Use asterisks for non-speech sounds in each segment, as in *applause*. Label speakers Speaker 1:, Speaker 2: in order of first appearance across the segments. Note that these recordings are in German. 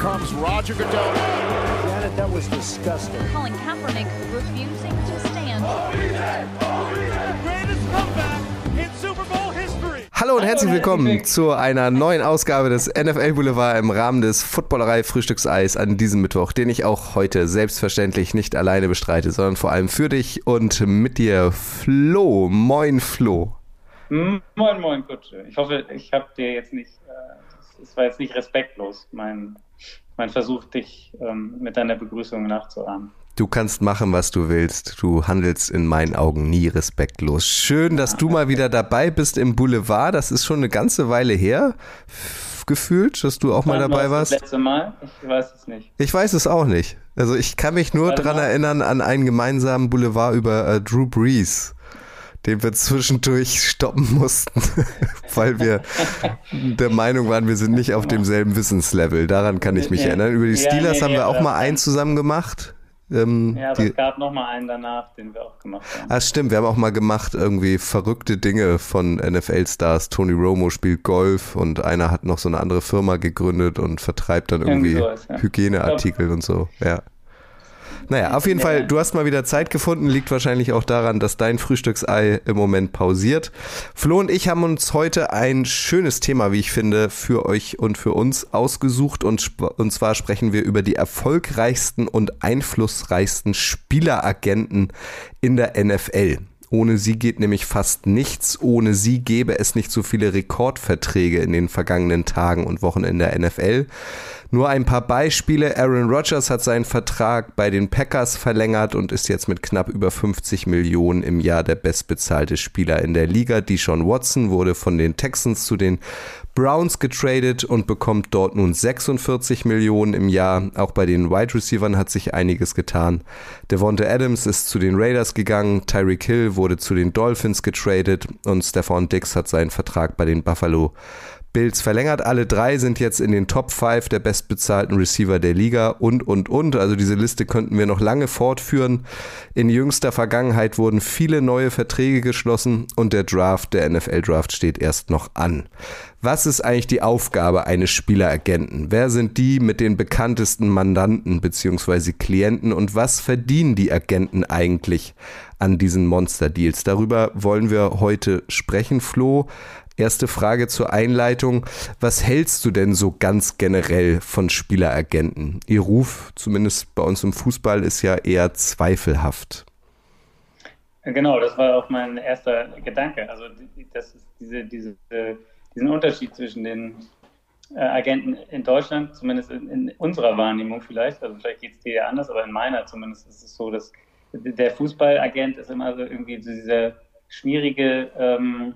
Speaker 1: comes Roger Goodell.
Speaker 2: Janet, that was disgusting.
Speaker 3: Colin Kaepernick refusing to stand.
Speaker 4: greatest comeback in Super Bowl history.
Speaker 5: Hallo und herzlich willkommen zu einer neuen Ausgabe des NFL Boulevard im Rahmen des Footballerei Frühstückseis an diesem Mittwoch, den ich auch heute selbstverständlich nicht alleine bestreite, sondern vor allem für dich und mit dir Flo. Moin Flo.
Speaker 6: Moin, moin, Kutsche. Ich hoffe, ich habe dir jetzt nicht, äh, es war jetzt nicht respektlos, mein, mein Versuch, dich ähm, mit deiner Begrüßung nachzuahmen.
Speaker 5: Du kannst machen, was du willst. Du handelst in meinen Augen nie respektlos. Schön, dass du mal wieder dabei bist im Boulevard. Das ist schon eine ganze Weile her, gefühlt, dass du auch mal dabei
Speaker 6: war das
Speaker 5: warst.
Speaker 6: letzte Mal? Ich weiß es nicht.
Speaker 5: Ich weiß es auch nicht. Also ich kann mich nur
Speaker 6: mal.
Speaker 5: erinnern an einen gemeinsamen Boulevard über äh, Drew Brees, den wir zwischendurch stoppen mussten, *laughs* weil wir der Meinung waren, wir sind nicht auf demselben Wissenslevel. Daran kann ich mich
Speaker 6: Ja,
Speaker 5: erinnern. Über die
Speaker 6: ja,
Speaker 5: Steelers
Speaker 6: nee,
Speaker 5: haben wir auch mal einen zusammen gemacht. Ähm,
Speaker 6: Ja, aber
Speaker 5: die,
Speaker 6: es gab noch mal einen danach, den wir auch gemacht haben.
Speaker 5: ah, stimmt, wir haben auch mal gemacht, irgendwie verrückte Dinge von NFL-Stars. Tony Romo spielt Golf und einer hat noch so eine andere Firma gegründet und vertreibt dann irgendwie,
Speaker 6: Irgendwie sowas, ja.
Speaker 5: Hygieneartikel und so. Ja. Naja, auf jeden. Fall, du hast mal wieder Zeit gefunden, liegt wahrscheinlich auch daran, dass dein Frühstücksei im Moment pausiert. Flo und ich haben uns heute ein schönes Thema, wie ich finde, für euch und für uns ausgesucht und, und zwar sprechen wir über die erfolgreichsten und einflussreichsten Spieleragenten in der NFL. Ohne sie geht nämlich fast nichts. Ohne sie gäbe es nicht so viele Rekordverträge in den vergangenen Tagen und Wochen in der NFL. Nur ein paar Beispiele. Aaron Rodgers hat seinen Vertrag bei den Packers verlängert und ist jetzt mit knapp über 50 Millionen im Jahr der bestbezahlte Spieler in der Liga. Deshaun Watson wurde von den Texans zu den Browns getradet und bekommt dort nun 46 Millionen im Jahr. Auch bei den Wide Receivers hat sich einiges getan. Devonta Adams ist zu den Raiders gegangen, Tyreek Hill wurde zu den Dolphins getradet und Stephon Diggs hat seinen Vertrag bei den Buffalo Bills verlängert. Alle drei sind jetzt in den Top 5 der bestbezahlten Receiver der Liga und, und, und. Also diese Liste könnten wir noch lange fortführen. In jüngster Vergangenheit wurden viele neue Verträge geschlossen und der Draft, der NFL-Draft steht erst noch an. Was ist eigentlich die Aufgabe eines Spieleragenten? Wer sind die mit den bekanntesten Mandanten bzw. Klienten und was verdienen die Agenten eigentlich an diesen Monster-Deals? Darüber wollen wir heute sprechen, Flo. Erste Frage zur Einleitung. Was hältst du denn so ganz generell von Spieleragenten? Ihr Ruf, zumindest bei uns im Fußball, ist ja eher zweifelhaft.
Speaker 6: Genau, das war auch mein erster Gedanke. Also das ist diese, diese, diesen Unterschied zwischen den äh, Agenten in Deutschland, zumindest in, in unserer Wahrnehmung vielleicht, also vielleicht geht es dir ja anders, aber in meiner zumindest ist es so, dass der Fußballagent ist immer so irgendwie so dieser schmierige, ähm,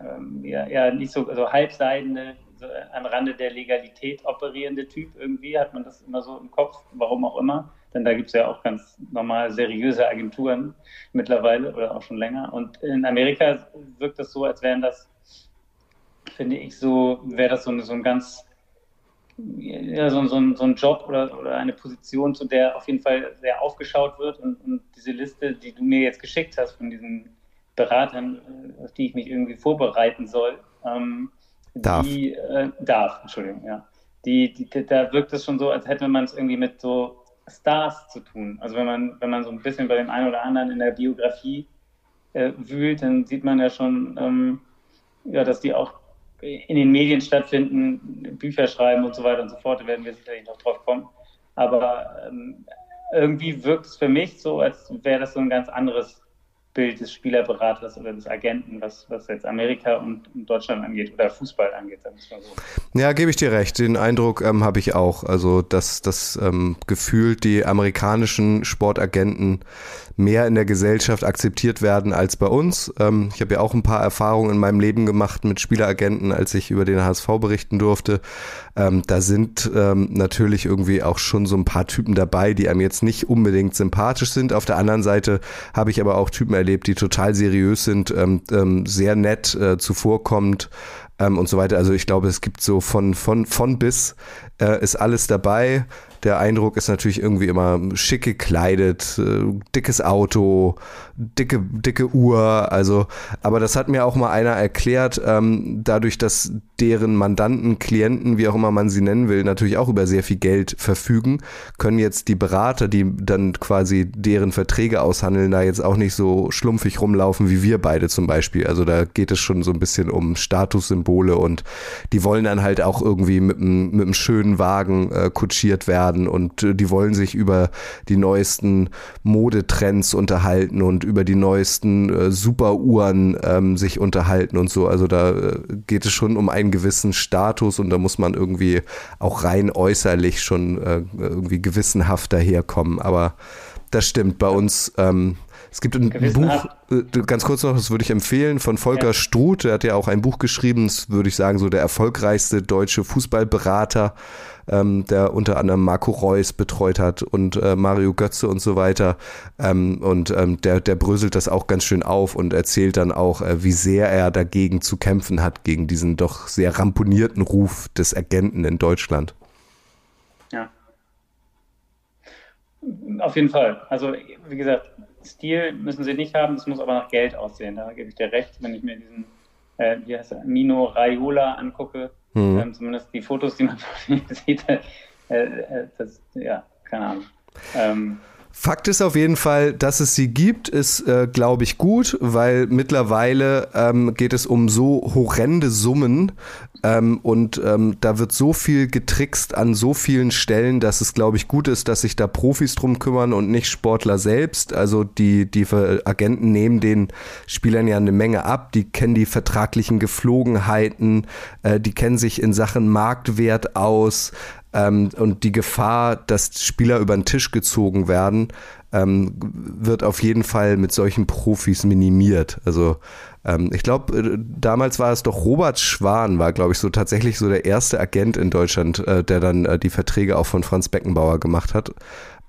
Speaker 6: ähm, ja, ja, nicht so also halbseidene, so am Rande der Legalität operierende Typ irgendwie, hat man das immer so im Kopf, warum auch immer. Denn da gibt es ja auch ganz normal seriöse Agenturen mittlerweile oder auch schon länger. Und in Amerika wirkt das so, als wären das, finde ich, so, wäre das so, so ein ganz, ja, so, so, ein, so ein Job oder, oder eine Position, zu der auf jeden Fall sehr aufgeschaut wird. Und, und diese Liste, die du mir jetzt geschickt hast von diesen Beratern, äh, auf die ich mich irgendwie vorbereiten soll, ähm,
Speaker 5: Darf.
Speaker 6: die äh, darf, Entschuldigung, ja. Die, die, da wirkt es schon so, als hätte man es irgendwie mit so Stars zu tun. Also wenn man, wenn man so ein bisschen bei dem einen oder anderen in der Biografie äh, wühlt, dann sieht man ja schon, ähm, ja, dass die auch in den Medien stattfinden, Bücher schreiben und so weiter und so fort. Da werden wir sicherlich noch drauf kommen. Aber ähm, irgendwie wirkt es für mich so, als wäre das so ein ganz anderes Bild des Spielerberaters oder des Agenten, was, was jetzt Amerika und, und Deutschland angeht oder Fußball angeht, sagen so.
Speaker 5: Ja, gebe ich dir recht. Den Eindruck ähm, habe ich auch. Also, dass das ähm, gefühlt die amerikanischen Sportagenten mehr in der Gesellschaft akzeptiert werden als bei uns. Ähm, ich habe ja auch ein paar Erfahrungen in meinem Leben gemacht mit Spieleragenten, als ich über den HSV berichten durfte. Ähm, da sind ähm, natürlich irgendwie auch schon so ein paar Typen dabei, die einem jetzt nicht unbedingt sympathisch sind. Auf der anderen Seite habe ich aber auch Typen erlebt, die total seriös sind, ähm, ähm, sehr nett, äh, zuvorkommend ähm, und so weiter. Also ich glaube, es gibt so von, von, von bis äh, ist alles dabei. Der Eindruck ist natürlich irgendwie immer schick gekleidet, äh, dickes Auto, dicke, dicke Uhr, also, aber das hat mir auch mal einer erklärt, ähm, dadurch, dass deren Mandanten, Klienten, wie auch immer man sie nennen will, natürlich auch über sehr viel Geld verfügen, können jetzt die Berater, die dann quasi deren Verträge aushandeln, da jetzt auch nicht so schlumpfig rumlaufen wie wir beide zum Beispiel. Also da geht es schon so ein bisschen um Statussymbole und die wollen dann halt auch irgendwie mit einem, schönen Wagen äh, kutschiert werden und äh, die wollen sich über die neuesten Modetrends unterhalten und über die neuesten äh, Superuhren ähm, sich unterhalten und so. Also da äh, geht es schon um einen gewissen Status und da muss man irgendwie auch rein äußerlich schon äh, irgendwie gewissenhaft daherkommen. Aber das stimmt bei uns. Ähm, es gibt ein Buch, äh, ganz kurz noch, das würde ich empfehlen, von Volker ja. Struth, der hat ja auch ein Buch geschrieben, das würde ich sagen, so der erfolgreichste deutsche Fußballberater ähm, der unter anderem Marco Reus betreut hat und äh, Mario Götze und so weiter. Ähm, und ähm, der, der bröselt das auch ganz schön auf und erzählt dann auch, äh, wie sehr er dagegen zu kämpfen hat, gegen diesen doch sehr ramponierten Ruf des Agenten in Deutschland.
Speaker 6: Ja. Auf jeden Fall. Also, wie gesagt, Stil müssen sie nicht haben, es muss aber nach Geld aussehen. Da gebe ich dir recht, wenn ich mir diesen, äh, wie heißt er, Mino Raiola angucke, Mhm. Ähm, zumindest die Fotos, die man *laughs* von ihm sieht, äh, äh, das, ja, keine Ahnung. Ähm,
Speaker 5: Fakt ist auf jeden Fall, dass es sie gibt, ist, äh, glaube ich, gut, weil mittlerweile ähm, geht es um so horrende Summen ähm, und ähm, da wird so viel getrickst an so vielen Stellen, dass es, glaube ich, gut ist, dass sich da Profis drum kümmern und nicht Sportler selbst. Also die, die Agenten nehmen den Spielern ja eine Menge ab, die kennen die vertraglichen Geflogenheiten, äh, die kennen sich in Sachen Marktwert aus. Ähm, und die Gefahr, dass Spieler über den Tisch gezogen werden, ähm, wird auf jeden Fall mit solchen Profis minimiert. Also ähm, ich glaube, äh, damals war es doch Robert Schwan, war glaube ich so tatsächlich so der erste Agent in Deutschland, äh, der dann äh, die Verträge auch von Franz Beckenbauer gemacht hat.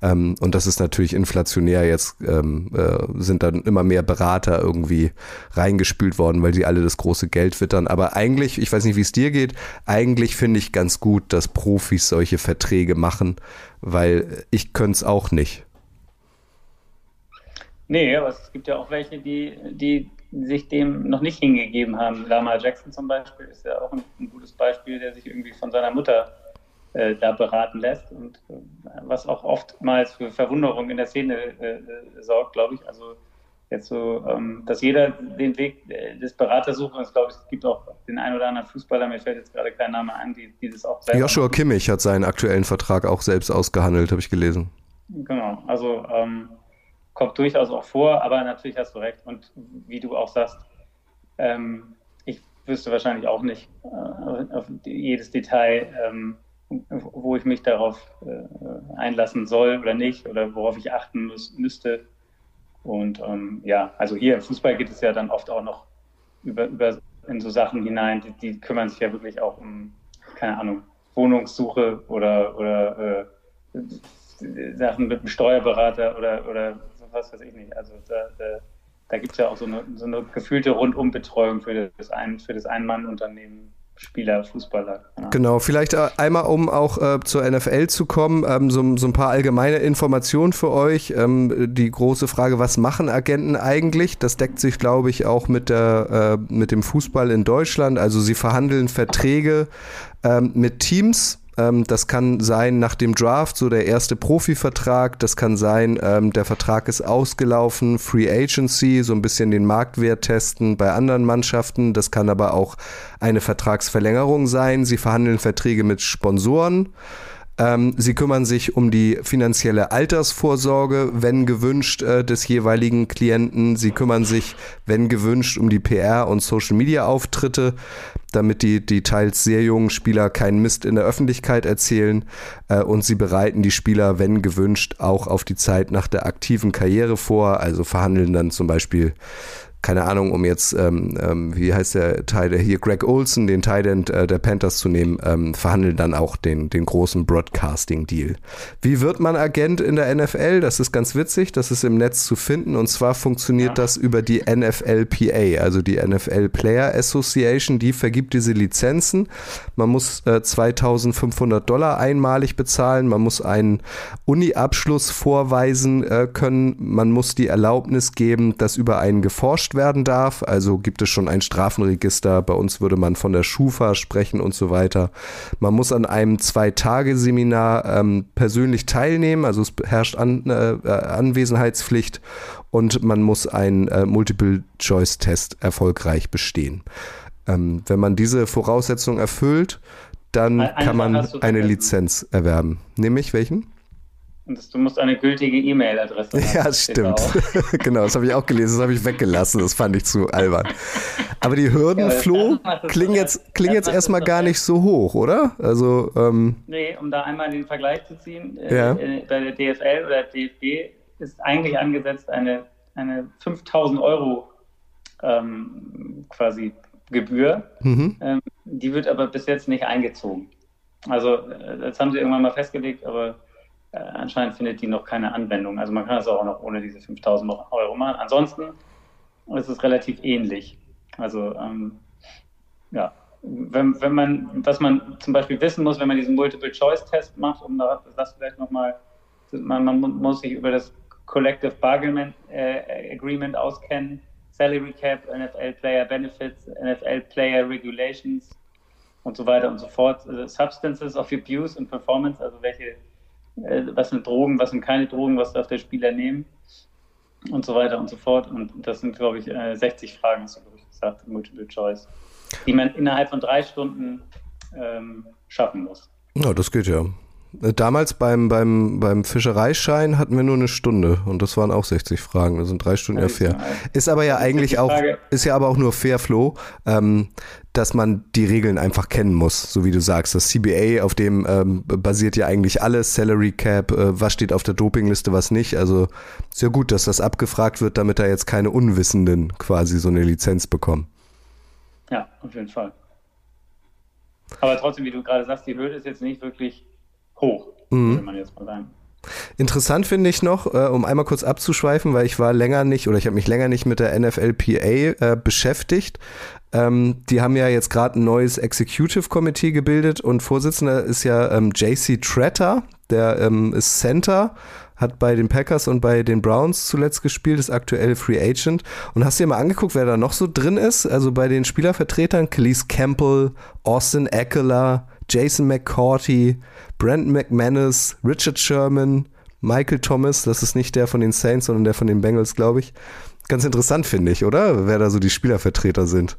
Speaker 5: Ähm, und das ist natürlich inflationär. Jetzt ähm, äh, sind dann immer mehr Berater irgendwie reingespült worden, weil sie alle das große Geld wittern. Aber eigentlich, ich weiß nicht, wie es dir geht, eigentlich finde ich ganz gut, dass Profis solche Verträge machen, weil ich könnte es auch nicht.
Speaker 6: Nee, aber es gibt ja auch welche, die, die sich dem noch nicht hingegeben haben. Lamar Jackson zum Beispiel ist ja auch ein, ein gutes Beispiel, der sich irgendwie von seiner Mutter äh, da beraten lässt und äh, was auch oftmals für Verwunderung in der Szene äh, äh sorgt, glaube ich. Also jetzt so, ähm, dass jeder den Weg äh, des Beraters sucht und ich glaube, es gibt auch den einen oder anderen Fußballer, mir fällt jetzt gerade kein Name an, die, die das auch
Speaker 5: selber Joshua machen. Kimmich hat seinen aktuellen Vertrag auch selbst ausgehandelt, habe ich gelesen.
Speaker 6: Genau, also ähm, kommt durchaus auch vor, aber natürlich hast du recht und wie du auch sagst, ähm, ich wüsste wahrscheinlich auch nicht äh, auf jedes Detail, ähm, wo ich mich darauf äh, einlassen soll oder nicht oder worauf ich achten muss, müsste. Und ähm, ja, also hier im Fußball geht es ja dann oft auch noch über, über in so Sachen hinein, die, die kümmern sich ja wirklich auch um, keine Ahnung, Wohnungssuche oder, oder äh, Sachen mit dem Steuerberater oder, oder was weiß ich nicht. Also da, da, da gibt es ja auch so eine, so eine gefühlte Rundumbetreuung für das ein, für das Ein-Mann-Unternehmen Spieler, Fußballer.
Speaker 5: Genau, genau vielleicht äh, einmal, um auch äh, zur NFL zu kommen, ähm, so, so, ein paar allgemeine Informationen für euch. Ähm, die große Frage, was machen Agenten eigentlich? Das deckt sich, glaube ich, auch mit, der, äh, mit dem Fußball in Deutschland. Also sie verhandeln Verträge ähm, mit Teams das kann sein nach dem Draft, so der erste Profivertrag. Das kann sein, ähm, der Vertrag ist ausgelaufen, Free Agency, so ein bisschen den Marktwert testen bei anderen Mannschaften. Das kann aber auch eine Vertragsverlängerung sein. Sie verhandeln Verträge mit Sponsoren. Ähm, sie kümmern sich um die finanzielle Altersvorsorge, wenn gewünscht, äh, des jeweiligen Klienten. Sie kümmern sich, wenn gewünscht, um die PR- und Social-Media-Auftritte, damit die, die teils sehr jungen Spieler keinen Mist in der Öffentlichkeit erzählen. Äh, und sie bereiten die Spieler, wenn gewünscht, auch auf die Zeit nach der aktiven Karriere vor. Also verhandeln dann zum Beispiel keine Ahnung, um jetzt, ähm, ähm, wie heißt der Teil, hier, Greg Olson, den Titan äh, der Panthers zu nehmen, ähm, verhandeln dann auch den, den großen Broadcasting-Deal. Wie wird man Agent in der NFL? Das ist ganz witzig, das ist im Netz zu finden und zwar funktioniert ja. das über die NFLPA, also die NFL Player Association, die vergibt diese Lizenzen. Man muss äh, 2500 Dollar einmalig bezahlen, man muss einen Uni-Abschluss vorweisen äh, können, man muss die Erlaubnis geben, dass über einen geforscht werden darf, also gibt es schon ein Strafenregister, bei uns würde man von der Schufa sprechen und so weiter. Man muss an einem Zwei-Tage-Seminar ähm, persönlich teilnehmen, also es herrscht an, äh, Anwesenheitspflicht und man muss einen äh, Multiple-Choice-Test erfolgreich bestehen. Ähm, wenn man diese Voraussetzung erfüllt, dann Ein kann man eine Lizenz erwerben. Nämlich welchen?
Speaker 6: Du musst eine gültige E-Mail-Adresse haben.
Speaker 5: Ja, das stimmt. *laughs* genau, das habe ich auch gelesen, das habe ich weggelassen, das fand ich zu albern. Aber die Hürden, ja, Flo, klingen jetzt, klingen jetzt erstmal gar nicht so hoch, oder? Also, ähm,
Speaker 6: nee, um da einmal den Vergleich zu ziehen, äh, ja. äh, bei der DFL oder DFB ist eigentlich angesetzt eine, eine 5000 Euro ähm, quasi Gebühr. Mhm. Ähm, die wird aber bis jetzt nicht eingezogen. Also, äh, das haben sie irgendwann mal festgelegt, aber äh, anscheinend findet die noch keine Anwendung. Also, man kann das auch noch ohne diese 5000 Euro machen. Ansonsten ist es relativ ähnlich. Also, ähm, ja, wenn, wenn man, was man zum Beispiel wissen muss, wenn man diesen Multiple-Choice-Test macht, um das vielleicht nochmal, man, man muss sich über das Collective Bargaining äh, Agreement auskennen Salary Cap, NFL Player Benefits, NFL Player Regulations und so weiter und so fort. Also Substances of Abuse und Performance, also welche, äh, was sind Drogen, was sind keine Drogen, was darf der Spieler nehmen und so weiter und so fort. Und das sind, glaube ich, äh, 60 Fragen, hast du, ich, gesagt, Multiple Choice, die man innerhalb von drei Stunden ähm, schaffen muss.
Speaker 5: Ja, das geht ja. Damals beim, beim, beim Fischereischein hatten wir nur eine Stunde und das waren auch 60 Fragen. Das sind drei Stunden ja fair. Ist aber ja eigentlich auch, ist ja aber auch nur fair, Flo, ähm, dass man die Regeln einfach kennen muss, so wie du sagst. Das CBA, auf dem ähm, basiert ja eigentlich alles, Salary Cap, äh, was steht auf der Dopingliste, was nicht. Also ist ja gut, dass das abgefragt wird, damit da jetzt keine Unwissenden quasi so eine Lizenz bekommen.
Speaker 6: Ja, auf jeden Fall. Aber trotzdem, wie du gerade sagst, die Hürde ist jetzt nicht wirklich hoch, mhm. würde man jetzt mal sagen.
Speaker 5: Interessant finde ich noch, äh, um einmal kurz abzuschweifen, weil ich war länger nicht oder ich habe mich länger nicht mit der NFLPA äh, beschäftigt. Ähm, die haben ja jetzt gerade ein neues Executive Committee gebildet und Vorsitzender ist ja ähm, JC Tretter, der ähm, ist Center, hat bei den Packers und bei den Browns zuletzt gespielt, ist aktuell Free Agent. Und hast du dir mal angeguckt, wer da noch so drin ist? Also bei den Spielervertretern, Khalees Campbell, Austin Eckler, Jason McCourty, Brandon McManus, Richard Sherman, Michael Thomas, das ist nicht der von den Saints, sondern der von den Bengals, glaube ich. Ganz interessant, finde ich, oder? Wer da so die Spielervertreter sind.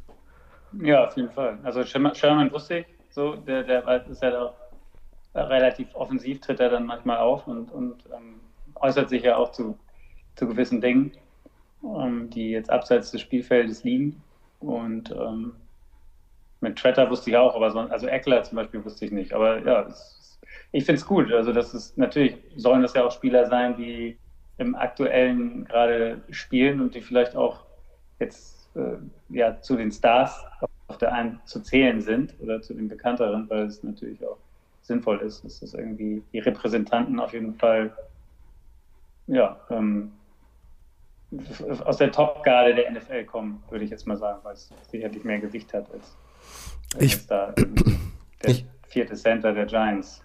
Speaker 6: Ja, auf jeden Fall. Also Sherman wusste ich, so, der, der ist ja da relativ offensiv, tritt er dann manchmal auf und, und ähm, äußert sich ja auch zu, zu gewissen Dingen, ähm, die jetzt abseits des Spielfeldes liegen. Und ähm, mit Tretter wusste ich auch, aber sonst, also Eckler zum Beispiel wusste ich nicht. Aber ja, es, ich finde es gut. Also das ist natürlich, sollen das ja auch Spieler sein, die im aktuellen gerade spielen und die vielleicht auch jetzt äh, ja zu den Stars auf der einen zu zählen sind oder zu den bekannteren, weil es natürlich auch sinnvoll ist, dass das irgendwie die Repräsentanten auf jeden Fall ja ähm, aus der Top-Garde der NFL kommen, würde ich jetzt mal sagen, weil es sicherlich mehr Gewicht hat als
Speaker 5: ich,
Speaker 6: da der *clears throat* ich, vierte Center der Giants.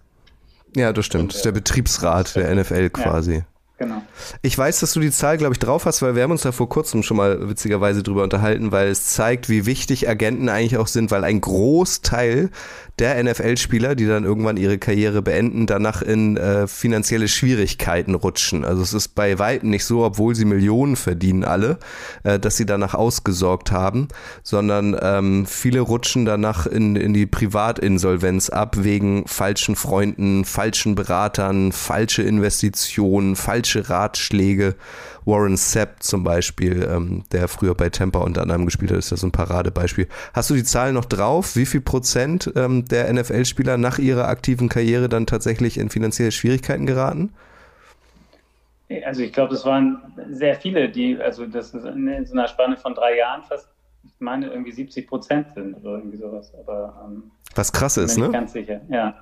Speaker 5: Ja, das stimmt. Das ist der Betriebsrat der NFL quasi. Ja.
Speaker 6: Genau.
Speaker 5: Ich weiß, dass du die Zahl, glaube ich, drauf hast, weil wir haben uns da vor kurzem schon mal witzigerweise drüber unterhalten, weil es zeigt, wie wichtig Agenten eigentlich auch sind, weil ein Großteil der NFL-Spieler, die dann irgendwann ihre Karriere beenden, danach in äh, finanzielle Schwierigkeiten rutschen. Also es ist bei Weitem nicht so, obwohl sie Millionen verdienen alle, äh, dass sie danach ausgesorgt haben, sondern ähm, viele rutschen danach in, in die Privatinsolvenz ab wegen falschen Freunden, falschen Beratern, falsche Investitionen, falsche Ratschläge Warren Sapp zum Beispiel, ähm, der früher bei Tampa unter anderem gespielt hat, ist das ein Paradebeispiel. Hast du die Zahlen noch drauf? Wie viel Prozent ähm, der NFL-Spieler nach ihrer aktiven Karriere dann tatsächlich in finanzielle Schwierigkeiten geraten?
Speaker 6: Also ich glaube, es waren sehr viele, die, also das ist in so einer Spanne von drei Jahren fast, ich meine, irgendwie 70 Prozent sind oder irgendwie sowas. Aber ähm,
Speaker 5: was krass ist,
Speaker 6: bin ich
Speaker 5: ne?
Speaker 6: ganz sicher, ja.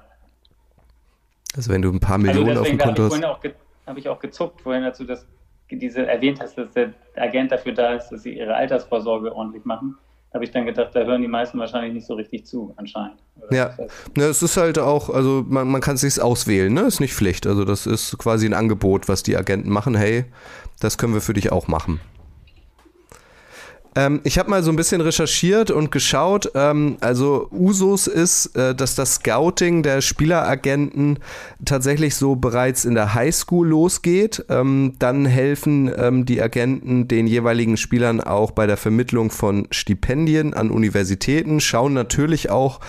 Speaker 5: Also wenn du ein paar Millionen
Speaker 6: also
Speaker 5: auf dem Konto hast.
Speaker 6: Habe hab ich auch gezuckt, vorhin dazu, dass diese erwähnt hast, dass der Agent dafür da ist, dass sie ihre Altersvorsorge ordentlich machen habe ich dann gedacht, da hören die meisten wahrscheinlich nicht so richtig zu, anscheinend. Oder
Speaker 5: Ja, ne, es ist halt auch, also man, man kann es sich auswählen, ne? Ist nicht Pflicht. Also das ist quasi ein Angebot, was die Agenten machen. Hey, das können wir für dich auch machen. Ähm, ich habe mal so ein bisschen recherchiert und geschaut. Ähm, also Usus ist, äh, dass das Scouting der Spieleragenten tatsächlich so bereits in der Highschool losgeht. Ähm, dann helfen ähm, die Agenten den jeweiligen Spielern auch bei der Vermittlung von Stipendien an Universitäten, schauen natürlich auch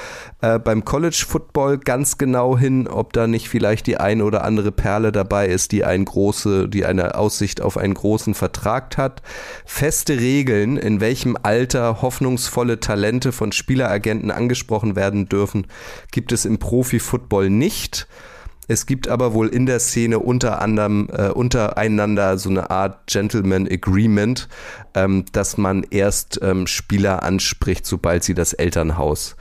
Speaker 5: äh, beim College Football ganz genau hin, ob da nicht vielleicht die ein oder andere Perle dabei ist, die ein große, die eine Aussicht auf einen großen Vertrag hat. Feste Regeln, in welchem Alter hoffnungsvolle Talente von Spieleragenten angesprochen werden dürfen, gibt es im Profi-Football nicht. Es gibt aber wohl in der Szene unter anderem äh, untereinander so eine Art Gentleman Agreement, ähm, dass man erst ähm, Spieler anspricht, sobald sie das Elternhaus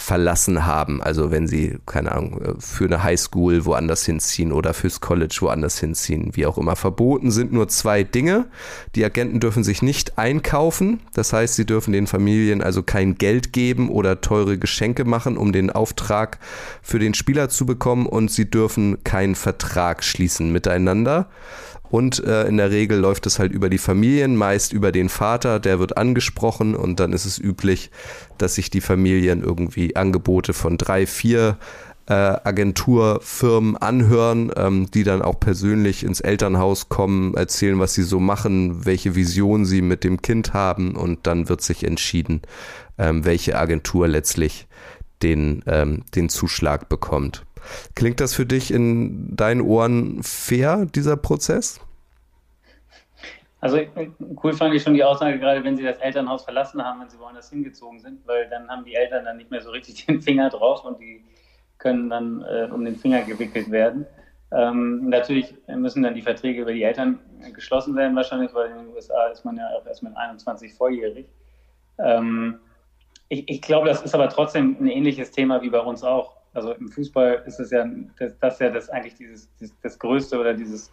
Speaker 5: verlassen haben. Also wenn sie, keine Ahnung, für eine Highschool woanders hinziehen oder fürs College woanders hinziehen, wie auch immer. Verboten sind nur zwei Dinge. Die Agenten dürfen sich nicht einkaufen. Das heißt, sie dürfen den Familien also kein Geld geben oder teure Geschenke machen, um den Auftrag für den Spieler zu bekommen. Und sie dürfen keinen Vertrag schließen miteinander. Und äh, in der Regel läuft es halt über die Familien, meist über den Vater, der wird angesprochen und dann ist es üblich, dass sich die Familien irgendwie Angebote von drei, vier äh, Agenturfirmen anhören, ähm, die dann auch persönlich ins Elternhaus kommen, erzählen, was sie so machen, welche Vision sie mit dem Kind haben und dann wird sich entschieden, ähm, welche Agentur letztlich den, ähm, den Zuschlag bekommt. Klingt das für dich in deinen Ohren fair, dieser Prozess?
Speaker 6: Also cool fand ich schon die Aussage, gerade wenn sie das Elternhaus verlassen haben, wenn sie woanders hingezogen sind, weil dann haben die Eltern dann nicht mehr so richtig *laughs* den Finger drauf und die können dann äh, um den Finger gewickelt werden. Ähm, natürlich müssen dann die Verträge über die Eltern geschlossen werden, wahrscheinlich, weil in den USA ist man ja auch erst mit 21 volljährig. Ähm, ich, ich glaube, das ist aber trotzdem ein ähnliches Thema wie bei uns auch. Also im Fußball ist es ja das, das ja das eigentlich dieses, dieses das größte oder dieses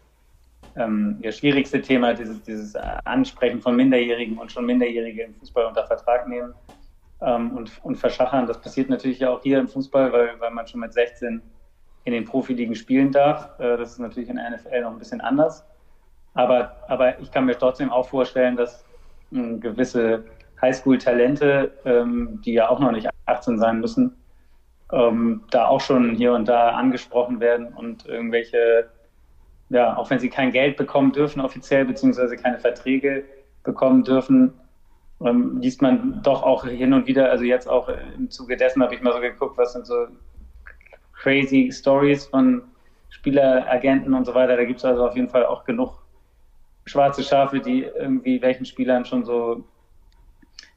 Speaker 6: ähm, ja, schwierigste Thema, dieses, dieses Ansprechen von Minderjährigen und schon Minderjährige im Fußball unter Vertrag nehmen ähm, und, und verschachern. Das passiert natürlich auch hier im Fußball, weil, weil man schon mit 16 in den Profiligen spielen darf. Äh, das ist natürlich in der NFL noch ein bisschen anders. Aber, aber ich kann mir trotzdem auch vorstellen, dass äh, gewisse Highschool-Talente, ähm, die ja auch noch nicht 18 sein müssen, ähm, da auch schon hier und da angesprochen werden und irgendwelche, ja, auch wenn sie kein Geld bekommen dürfen offiziell, beziehungsweise keine Verträge bekommen dürfen, ähm, liest man doch auch hin und wieder, also jetzt auch im Zuge dessen habe ich mal so geguckt, was sind so crazy Stories von Spieleragenten und so weiter. Da gibt es also auf jeden Fall auch genug schwarze Schafe, die irgendwie welchen Spielern schon so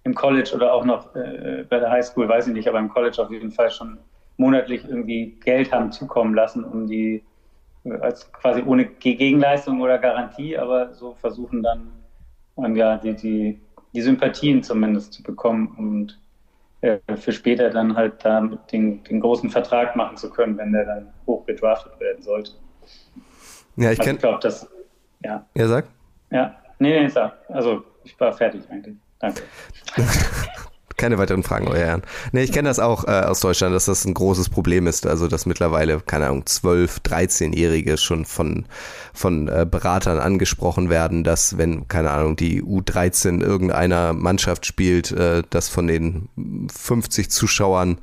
Speaker 6: im College oder auch noch äh, bei der Highschool, weiß ich nicht, aber im College auf jeden Fall schon monatlich irgendwie Geld haben zukommen lassen, um die äh, als quasi ohne Gegenleistung oder Garantie, aber so versuchen dann um, ja, die, die, die Sympathien zumindest zu bekommen und äh, für später dann halt da den, den großen Vertrag machen zu können, wenn der dann hoch gedraftet werden sollte.
Speaker 5: Ja, ich
Speaker 6: also ich glaube, das, ja.
Speaker 5: Ja, sag.
Speaker 6: Ja, nee, nee, sag. Also ich war fertig eigentlich. Danke. *laughs*
Speaker 5: Keine weiteren Fragen, euer Herren. Nee, ich kenne das auch äh, aus Deutschland, dass das ein großes Problem ist. Also, dass mittlerweile, keine Ahnung, 12-, 13-Jährige schon von, von äh, Beratern angesprochen werden, dass, wenn, keine Ahnung, die U13 irgendeiner Mannschaft spielt, äh, dass von den 50 Zuschauern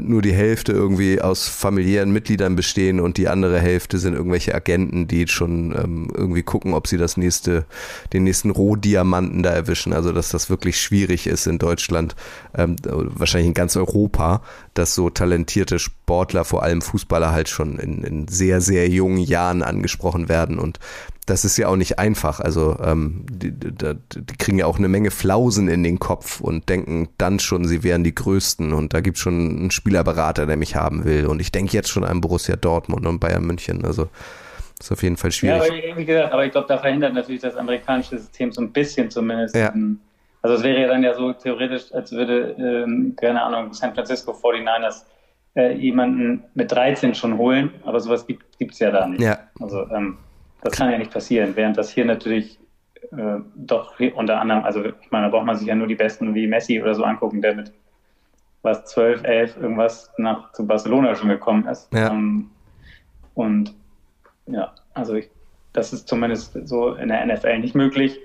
Speaker 5: nur die Hälfte irgendwie aus familiären Mitgliedern bestehen und die andere Hälfte sind irgendwelche Agenten, die schon ähm, irgendwie gucken, ob sie das nächste, den nächsten Rohdiamanten da erwischen. Also, dass das wirklich schwierig ist in Deutschland ähm, wahrscheinlich in ganz Europa, dass so talentierte Sportler, vor allem Fußballer, halt schon in, in sehr, sehr jungen Jahren angesprochen werden. Und das ist ja auch nicht einfach. Also ähm, die, die, die kriegen ja auch eine Menge Flausen in den Kopf und denken dann schon, sie wären die Größten. Und da gibt es schon einen Spielerberater, der mich haben will. Und ich denke jetzt schon an Borussia Dortmund und Bayern München. Also ist auf jeden Fall schwierig.
Speaker 6: Ja, aber wie gesagt, aber ich glaube, da verhindert natürlich das amerikanische System so ein bisschen zumindest.
Speaker 5: Ja.
Speaker 6: Also es wäre ja dann ja so theoretisch, als würde, ähm, keine Ahnung, San Francisco 49ers äh, jemanden mit 13 schon holen, aber sowas gibt es ja da nicht.
Speaker 5: Ja.
Speaker 6: Also ähm, das kann ja nicht passieren, während das hier natürlich äh, doch unter anderem, also ich meine, da braucht man sich ja nur die Besten wie Messi oder so angucken, der mit was 12, 11 irgendwas nach zu Barcelona schon gekommen ist.
Speaker 5: Ja.
Speaker 6: Ähm, und ja, also ich, das ist zumindest so in der NFL nicht möglich.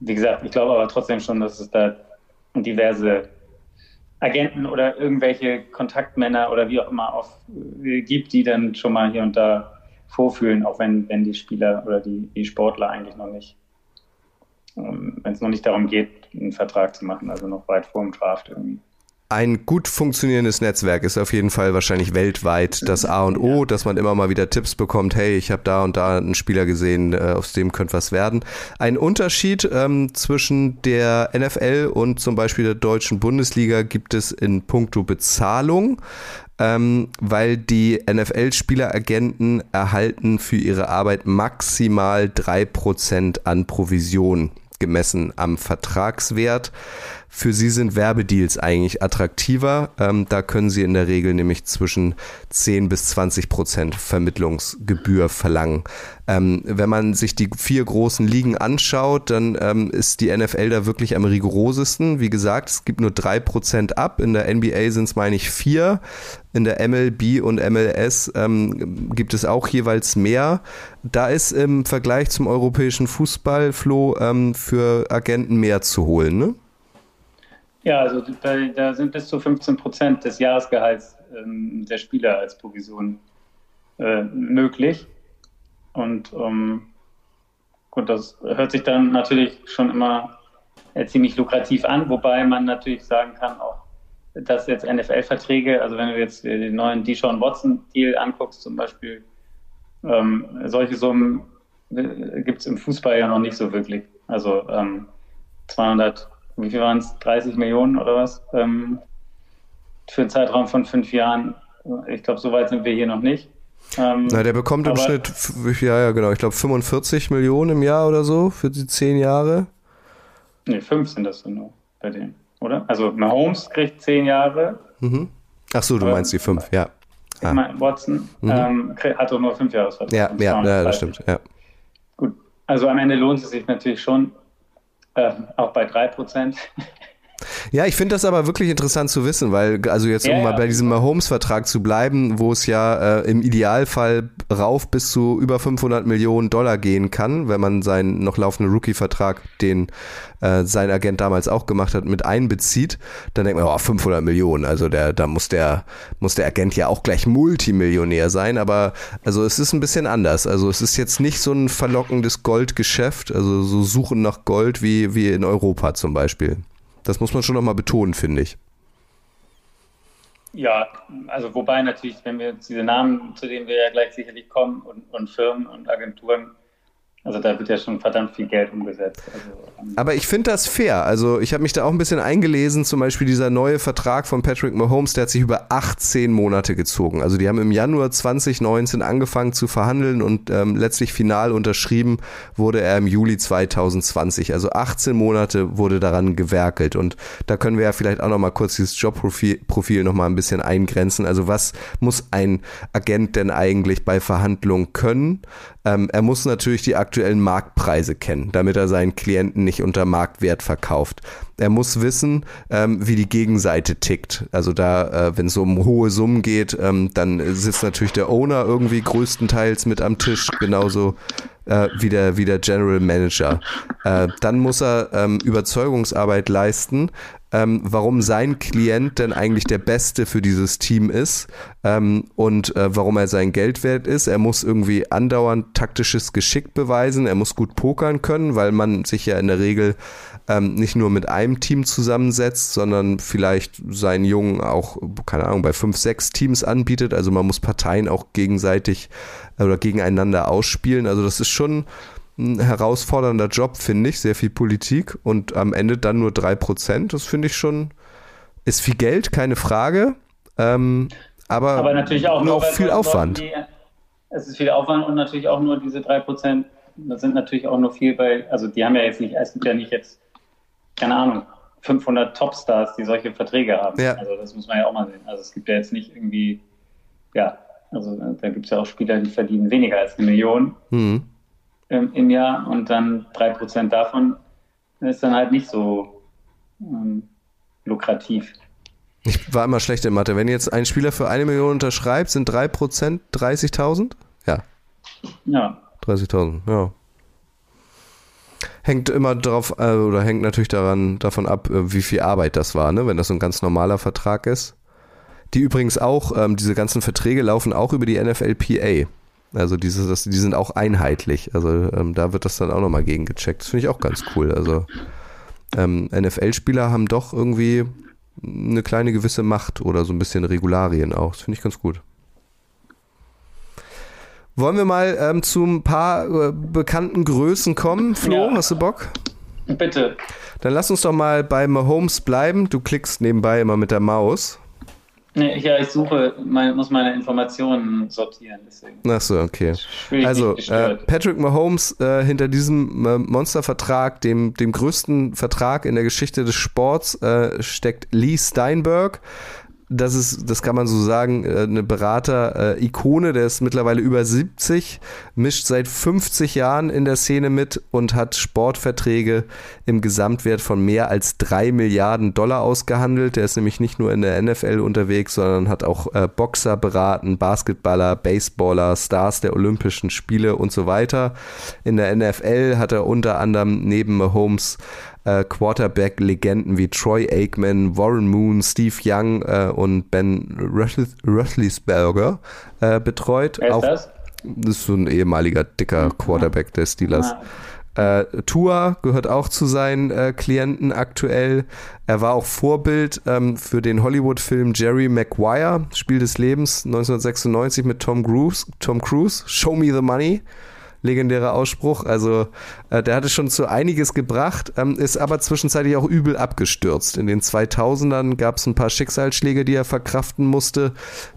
Speaker 6: Wie gesagt, ich glaube aber trotzdem schon, dass es da diverse Agenten oder irgendwelche Kontaktmänner oder wie auch immer auf, äh, gibt, die dann schon mal hier und da vorfühlen, auch wenn, wenn die Spieler oder die, die Sportler eigentlich noch nicht, ähm, wenn es noch nicht darum geht, einen Vertrag zu machen, also noch weit vor dem Draft irgendwie.
Speaker 5: Ein gut funktionierendes Netzwerk ist auf jeden Fall wahrscheinlich weltweit das A und O, dass man immer mal wieder Tipps bekommt, hey, ich habe da und da einen Spieler gesehen, äh, aus dem könnte was werden. Ein Unterschied ähm, zwischen der NFL und zum Beispiel der deutschen Bundesliga gibt es in puncto Bezahlung. Ähm, weil die NFL-Spieleragenten erhalten für ihre Arbeit maximal drei Prozent an Provision gemessen am Vertragswert. Für sie sind Werbedeals eigentlich attraktiver. Ähm, da können sie in der Regel nämlich zwischen 10 bis 20 Prozent Vermittlungsgebühr verlangen. Ähm, wenn man sich die vier großen Ligen anschaut, dann ähm, ist die NFL da wirklich am rigorosesten. Wie gesagt, es gibt nur drei Prozent ab. In der NBA sind es, meine ich, vier. In der MLB und MLS ähm, gibt es auch jeweils mehr. Da ist im Vergleich zum europäischen Fußball, Flo, ähm, für Agenten mehr zu holen, ne?
Speaker 6: Ja, also da, da sind bis zu 15 Prozent des Jahresgehalts ähm, der Spieler als Provision äh, möglich. Und ähm, gut, das hört sich dann natürlich schon immer äh, ziemlich lukrativ an, wobei man natürlich sagen kann, auch dass jetzt NFL-Verträge, also wenn du jetzt den neuen Deshaun Watson-Deal anguckst zum Beispiel, ähm, solche Summen äh, gibt es im Fußball ja noch nicht so wirklich. Also ähm, 200 wie viel waren es, 30 Millionen oder was, ähm, für einen Zeitraum von fünf Jahren. Ich glaube, so weit sind wir hier noch nicht.
Speaker 5: Ähm, Na, der bekommt im Schnitt, ja, ja, genau, ich glaube 45 Millionen im Jahr oder so für die zehn Jahre.
Speaker 6: Nee, fünf sind das nur bei dem, oder? Also Mahomes kriegt zehn Jahre.
Speaker 5: Mhm. Ach so, du meinst die fünf, ja.
Speaker 6: Ich ah. meine, Watson mhm. ähm, hat doch nur fünf Jahre
Speaker 5: Ja, ja, ja, das stimmt, ja.
Speaker 6: Gut, also am Ende lohnt es sich natürlich schon, äh, auch bei 3%.
Speaker 5: Ja, ich finde das aber wirklich interessant zu wissen, weil, also jetzt, um ja, mal bei diesem Mahomes-Vertrag zu bleiben, wo es ja äh, im Idealfall rauf bis zu über 500 Millionen Dollar gehen kann, wenn man seinen noch laufenden Rookie-Vertrag, den äh, sein Agent damals auch gemacht hat, mit einbezieht, dann denkt man, oh, 500 Millionen, also der, da muss der, muss der Agent ja auch gleich Multimillionär sein, aber also es ist ein bisschen anders. Also es ist jetzt nicht so ein verlockendes Goldgeschäft, also so Suchen nach Gold wie, wie in Europa zum Beispiel. Das muss man schon nochmal betonen, finde ich.
Speaker 6: Ja, also wobei natürlich, wenn wir jetzt diese Namen, zu denen wir ja gleich sicherlich kommen, und, und Firmen und Agenturen, also da wird ja schon verdammt viel Geld umgesetzt. Also,
Speaker 5: ähm Aber ich finde das fair. Also ich habe mich da auch ein bisschen eingelesen, zum Beispiel dieser neue Vertrag von Patrick Mahomes, der hat sich über 18 Monate gezogen. Also die haben im Januar 2019 angefangen zu verhandeln und ähm, letztlich final unterschrieben wurde er im Juli 2020. Also 18 Monate wurde daran gewerkelt. Und da können wir ja vielleicht auch nochmal kurz dieses Jobprofil Profil noch mal ein bisschen eingrenzen. Also was muss ein Agent denn eigentlich bei Verhandlungen können? Ähm, er muss natürlich die aktuellen Marktpreise kennen, damit er seinen Klienten nicht unter Marktwert verkauft. Er muss wissen, ähm, wie die Gegenseite tickt. Also da, äh, wenn es um hohe Summen geht, ähm, dann sitzt natürlich der Owner irgendwie größtenteils mit am Tisch, genauso äh, wie, der, wie der General Manager. Äh, dann muss er ähm, Überzeugungsarbeit leisten, ähm, warum sein Klient denn eigentlich der Beste für dieses Team ist ähm, und äh, warum er sein Geld wert ist. Er muss irgendwie andauernd taktisches Geschick beweisen, er muss gut pokern können, weil man sich ja in der Regel ähm, nicht nur mit einem Team zusammensetzt, sondern vielleicht seinen Jungen auch, keine Ahnung, bei fünf, sechs Teams anbietet. Also man muss Parteien auch gegenseitig oder gegeneinander ausspielen. Also das ist schon ein herausfordernder Job, finde ich. Sehr viel Politik und am Ende dann nur drei Prozent. Das finde ich schon, ist viel Geld, keine Frage. Ähm, aber,
Speaker 6: aber natürlich auch, nur,
Speaker 5: auch viel Aufwand.
Speaker 6: Die, es ist viel Aufwand und natürlich auch nur diese drei Prozent. Das sind natürlich auch nur viel bei, also die haben ja jetzt nicht, es gibt ja nicht jetzt, keine Ahnung, 500 Topstars, die solche Verträge haben.
Speaker 5: Ja.
Speaker 6: Also das muss man ja auch mal sehen. Also es gibt ja jetzt nicht irgendwie, ja, also da gibt es ja auch Spieler, die verdienen weniger als eine Million
Speaker 5: Mhm.
Speaker 6: Im, im Jahr und dann drei Prozent davon ist dann halt nicht so ähm, lukrativ.
Speaker 5: Ich war immer schlecht in Mathe. Wenn jetzt ein Spieler für eine Million unterschreibt, sind 3% 30.000? Ja,
Speaker 6: Ja,
Speaker 5: 30.000, ja. Hängt immer drauf, äh, oder hängt natürlich daran, davon ab, äh, wie viel Arbeit das war, ne? wenn das so ein ganz normaler Vertrag ist. Die übrigens auch, ähm, diese ganzen Verträge laufen auch über die NFLPA. Also diese, das, die sind auch einheitlich. Also ähm, da wird das dann auch nochmal gegengecheckt. Das finde ich auch ganz cool. Also ähm, NFL-Spieler haben doch irgendwie eine kleine gewisse Macht oder so ein bisschen Regularien auch. Das finde ich ganz gut. Wollen wir mal ähm, zu ein paar äh, bekannten Größen kommen? Flo,
Speaker 6: Ja.
Speaker 5: hast du Bock?
Speaker 6: bitte.
Speaker 5: Dann lass uns doch mal bei Mahomes bleiben. Du klickst nebenbei immer mit der Maus.
Speaker 6: Nee, ja, ich suche, mein, muss meine Informationen sortieren, deswegen.
Speaker 5: Achso, okay.
Speaker 6: Fühle ich
Speaker 5: Also, äh. Patrick Mahomes äh, hinter diesem äh, Monstervertrag, dem, dem größten Vertrag in der Geschichte des Sports, äh, steckt Lee Steinberg. Das ist, das kann man so sagen, äh, eine Berater-Ikone, der ist mittlerweile über 70, mischt seit 50 Jahren in der Szene mit und hat Sportverträge im Gesamtwert von mehr als drei Milliarden Dollar ausgehandelt. Der ist nämlich nicht nur in der NFL unterwegs, sondern hat auch äh, Boxer beraten, Basketballer, Baseballer, Stars der Olympischen Spiele und so weiter. In der NFL hat er unter anderem neben Mahomes äh, Quarterback-Legenden wie Troy Aikman, Warren Moon, Steve Young äh, und Ben Roethlis- Roethlisberger äh, betreut.
Speaker 6: Wer ist
Speaker 5: Auch,
Speaker 6: das?
Speaker 5: das ist so ein ehemaliger dicker Quarterback der Steelers.
Speaker 6: Ah,
Speaker 5: Äh, Tua gehört auch zu seinen äh, Klienten aktuell. Er war auch Vorbild ähm, für den Hollywood-Film Jerry Maguire, Spiel des Lebens 1996 mit Tom Cruise. Tom Cruise, Show Me the Money. Legendärer Ausspruch. Also äh, der hatte schon zu einiges gebracht, ähm, ist aber zwischenzeitlich auch übel abgestürzt. In den 2000ern gab es ein paar Schicksalsschläge, die er verkraften musste.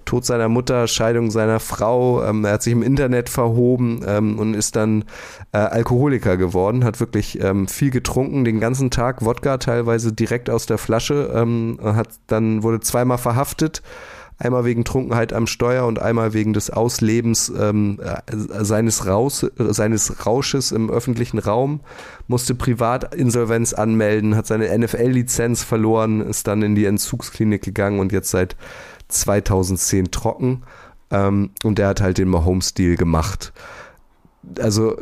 Speaker 5: Tod seiner Mutter, Scheidung seiner Frau. Ähm, er hat sich im Internet verhoben ähm, und ist dann äh, Alkoholiker geworden, hat wirklich ähm, viel getrunken, den ganzen Tag Wodka, teilweise direkt aus der Flasche. Ähm, hat dann wurde zweimal verhaftet. Einmal wegen Trunkenheit am Steuer und einmal wegen des Auslebens ähm, äh, seines, Raus, äh, seines Rausches im öffentlichen Raum, musste Privatinsolvenz anmelden, hat seine NFL-Lizenz verloren, ist dann in die Entzugsklinik gegangen und jetzt seit 2010 trocken. Ähm, und der hat halt den Mahomes-Deal gemacht. Also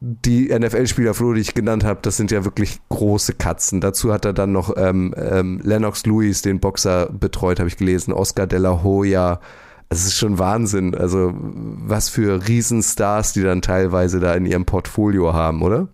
Speaker 5: die NFL-Spieler, Flo, die ich genannt habe, das sind ja wirklich große Katzen. Dazu hat er dann noch ähm, ähm, Lennox Lewis, den Boxer, betreut, habe ich gelesen, Oscar de la Hoya. Es ist schon Wahnsinn. Also was für Riesenstars, die dann teilweise da in ihrem Portfolio haben, oder?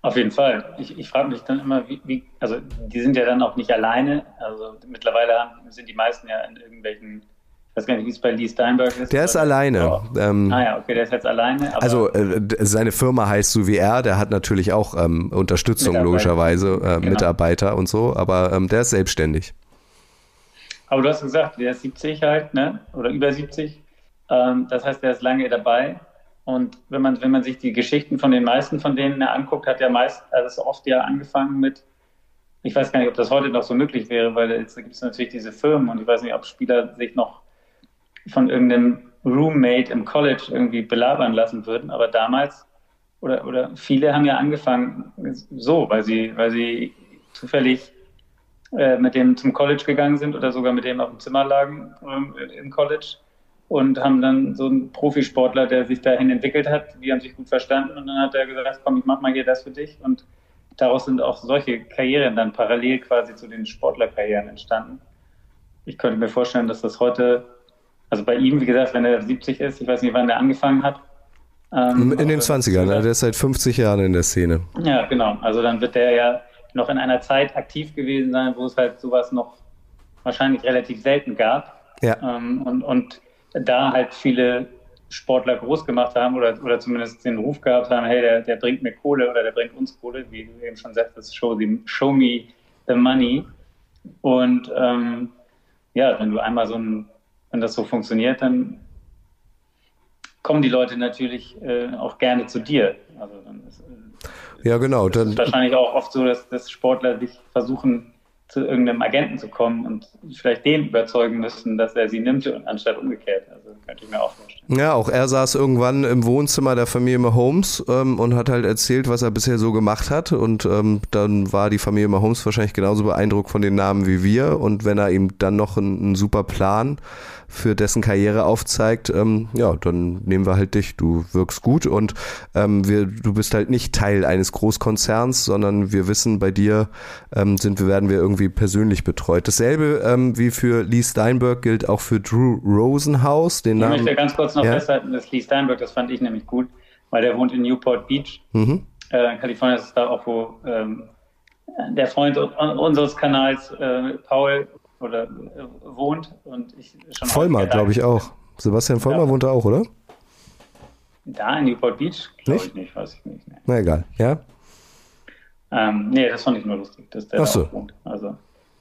Speaker 6: Auf jeden Fall. Ich, ich frage mich dann immer, wie, wie, also die sind ja dann auch nicht alleine. Also mittlerweile sind die meisten ja in irgendwelchen, ich weiß gar nicht, wie es bei Lee Steinberg ist.
Speaker 5: Der ist alleine.
Speaker 6: Oh.
Speaker 5: Ähm,
Speaker 6: Ah ja, okay, der ist jetzt alleine.
Speaker 5: Also äh, seine Firma heißt so wie er, der hat natürlich auch ähm, Unterstützung
Speaker 6: Mitarbeiter.
Speaker 5: logischerweise, äh,
Speaker 6: Genau.
Speaker 5: Mitarbeiter und so, aber ähm, der ist selbstständig.
Speaker 6: Aber du hast gesagt, der ist 70 halt, ne? Oder über 70. Ähm, das heißt, der ist lange dabei. Und wenn man, wenn man sich die Geschichten von den meisten von denen anguckt, hat er meist, also oft ja angefangen mit, ich weiß gar nicht, ob das heute noch so möglich wäre, weil jetzt gibt es natürlich diese Firmen und ich weiß nicht, ob Spieler sich noch von irgendeinem Roommate im College irgendwie belabern lassen würden. Aber damals, oder, oder viele haben ja angefangen so, weil sie, weil sie zufällig äh, mit dem zum College gegangen sind oder sogar mit dem auf dem Zimmer lagen ähm, im College und haben dann so einen Profisportler, der sich dahin entwickelt hat, die haben sich gut verstanden und dann hat er gesagt, komm, ich mach mal hier das für dich und daraus sind auch solche Karrieren dann parallel quasi zu den Sportlerkarrieren entstanden. Ich könnte mir vorstellen, dass das heute, also bei ihm, wie gesagt, wenn er 70 ist, ich weiß nicht, wann er angefangen hat. ähm,
Speaker 5: In den
Speaker 6: aber-
Speaker 5: 20ern, ne? der ist seit 50 Jahren in der Szene.
Speaker 6: ja, genau. Also dann wird der ja noch in einer Zeit aktiv gewesen sein, wo es halt sowas noch wahrscheinlich relativ selten gab.
Speaker 5: Ja.
Speaker 6: Ähm, und, und da halt viele Sportler groß gemacht haben oder, oder zumindest den Ruf gehabt haben, hey, der, der bringt mir Kohle oder der bringt uns Kohle, wie du eben schon sagtest, show, the, show me the money. Und ähm, ja, wenn du einmal so ein, wenn das so funktioniert, dann kommen die Leute natürlich äh, auch gerne zu dir. Also dann ist, äh,
Speaker 5: Ja, genau.
Speaker 6: es
Speaker 5: Dann,
Speaker 6: ist wahrscheinlich auch oft so, dass, dass Sportler sich versuchen, zu irgendeinem Agenten zu kommen und vielleicht den überzeugen müssen, dass er sie nimmt, anstatt umgekehrt. Also könnte ich mir auch vorstellen.
Speaker 5: Ja, auch er saß irgendwann im Wohnzimmer der Familie Mahomes ähm, und hat halt erzählt, was er bisher so gemacht hat. Und ähm, dann war die Familie Mahomes wahrscheinlich genauso beeindruckt von den Namen wie wir. Und wenn er ihm dann noch einen, einen super Plan für dessen Karriere aufzeigt, ähm, ja, dann nehmen wir halt dich. Du wirkst gut und ähm, wir, du bist halt nicht Teil eines Großkonzerns, sondern wir wissen, bei dir ähm, sind wir, werden wir irgendwie persönlich betreut. Dasselbe ähm, wie für Lee Steinberg gilt auch für Drew Rosenhaus. Den
Speaker 6: Ich
Speaker 5: Namen,
Speaker 6: möchte ganz kurz noch
Speaker 5: Ja.
Speaker 6: festhalten, dass Lee Steinberg, das fand ich nämlich gut, weil der wohnt in Newport Beach,
Speaker 5: Mhm.
Speaker 6: äh, in Kalifornien. Ist da auch, wo ähm, der Freund un- unseres Kanals, äh, Paul, oder äh, wohnt. Und ich schon
Speaker 5: Vollmer, glaube ich
Speaker 6: da-
Speaker 5: auch. Sebastian Vollmer
Speaker 6: Ja.
Speaker 5: wohnt da auch, oder?
Speaker 6: Da in Newport Beach? Glaube ich nicht, weiß ich nicht. Nee.
Speaker 5: Na egal, ja.
Speaker 6: Ähm, nee, das fand ich nur lustig, dass der
Speaker 5: Ach
Speaker 6: da
Speaker 5: so.
Speaker 6: auch wohnt. Also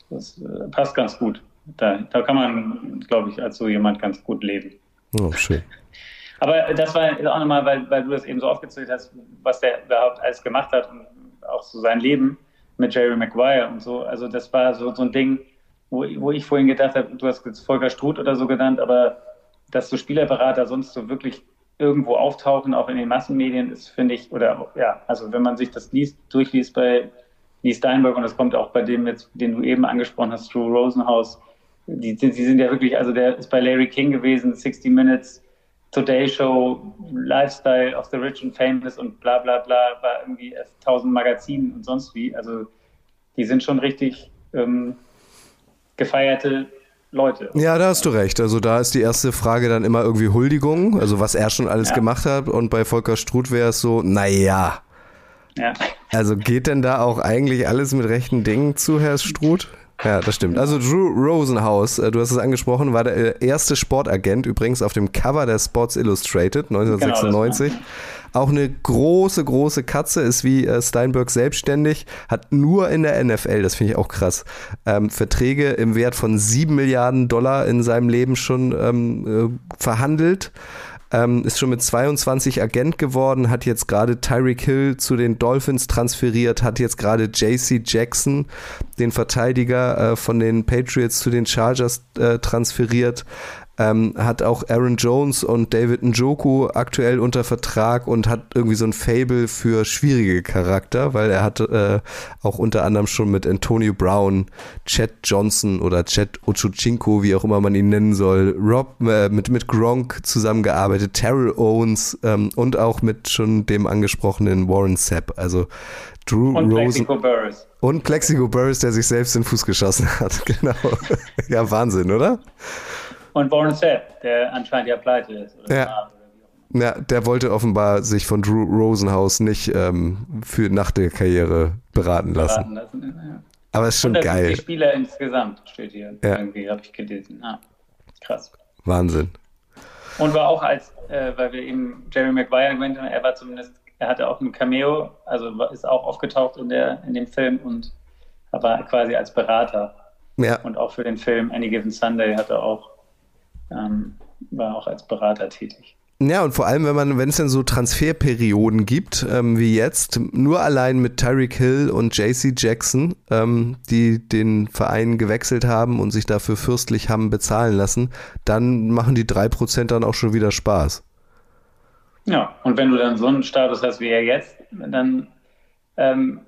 Speaker 6: das äh, passt ganz gut. Da, da kann man, glaube ich, als so jemand ganz gut leben.
Speaker 5: Oh, schön. *laughs*
Speaker 6: Aber das war auch nochmal, weil, weil du das eben so aufgezählt hast, was der überhaupt alles gemacht hat und auch so sein Leben mit Jerry Maguire und so. Also das war so, so ein Ding, wo, wo ich vorhin gedacht habe, du hast jetzt Volker Struth oder so genannt, aber dass so Spielerberater sonst so wirklich irgendwo auftauchen, auch in den Massenmedien, ist, finde ich, oder ja, also wenn man sich das liest, durchliest bei Lee Steinberg und das kommt auch bei dem jetzt, den du eben angesprochen hast, Drew Rosenhaus, die, die, die sind ja wirklich, also der ist bei Larry King gewesen, 60 Minutes, Today Show, Lifestyle of the Rich and Famous und bla bla bla, war irgendwie erst 1000 Magazinen und sonst wie. Also die sind schon richtig ähm, gefeierte Leute.
Speaker 5: Ja, da hast du recht. Also da ist die erste Frage dann immer irgendwie Huldigung, also was er schon alles
Speaker 6: Ja.
Speaker 5: gemacht hat. Und bei Volker Struth wäre es so, naja.
Speaker 6: Ja.
Speaker 5: Also geht denn da auch eigentlich alles mit rechten Dingen zu, Herr Struth? Ja, das stimmt. Also Drew Rosenhaus, äh, du hast es angesprochen, war der äh, erste Sportagent übrigens auf dem Cover der Sports Illustrated 1996. Auch eine große, große Katze, ist wie äh, Steinberg selbstständig, hat nur in der NFL, das finde ich auch krass, ähm, Verträge im Wert von 7 Milliarden Dollar in seinem Leben schon ähm, äh, verhandelt. Ähm, ist schon mit 22 Agent geworden, hat jetzt gerade Tyreek Hill zu den Dolphins transferiert, hat jetzt gerade JC Jackson, den Verteidiger äh, von den Patriots zu den Chargers äh, transferiert, ähm, hat auch Aaron Jones und David Njoku aktuell unter Vertrag und hat irgendwie so ein Fable für schwierige Charakter, weil er hat äh, auch unter anderem schon mit Antonio Brown, Chad Johnson oder Chad Ochocinco, wie auch immer man ihn nennen soll, Rob äh, mit mit Gronk zusammengearbeitet, Terrell Owens ähm, und auch mit schon dem angesprochenen Warren Sapp. Also Drew
Speaker 6: Und
Speaker 5: Rosen
Speaker 6: Mexico Burris.
Speaker 5: und Plexico Burris, der sich selbst in den Fuß geschossen hat. *laughs* Genau. ja, Wahnsinn, oder?
Speaker 6: Und Warren Sapp, der anscheinend ja pleite ist.
Speaker 5: Ja. Ja, der wollte offenbar sich von Drew Rosenhaus nicht ähm, für nach der Karriere beraten lassen.
Speaker 6: Beraten lassen. Ja.
Speaker 5: Aber ist schon
Speaker 6: 150
Speaker 5: geil.
Speaker 6: Spieler insgesamt steht hier.
Speaker 5: Ja.
Speaker 6: Irgendwie habe ich gelesen. Ah, krass.
Speaker 5: Wahnsinn.
Speaker 6: Und war auch als, äh, weil wir eben Jerry Maguire gemeint haben, er war zumindest, er hatte auch ein Cameo, also ist auch aufgetaucht in, der, in dem Film und war quasi als Berater.
Speaker 5: Ja,
Speaker 6: Und auch für den Film Any Given Sunday hat er auch, ähm, war auch als Berater tätig.
Speaker 5: ja und vor allem, wenn man, wenn es denn so Transferperioden gibt, ähm, wie jetzt, nur allein mit Tyreek Hill und JC Jackson, ähm, die den Verein gewechselt haben und sich dafür fürstlich haben bezahlen lassen, dann machen die 3% dann auch schon wieder Spaß.
Speaker 6: Ja, und wenn du dann so einen Status hast wie er jetzt, dann ähm,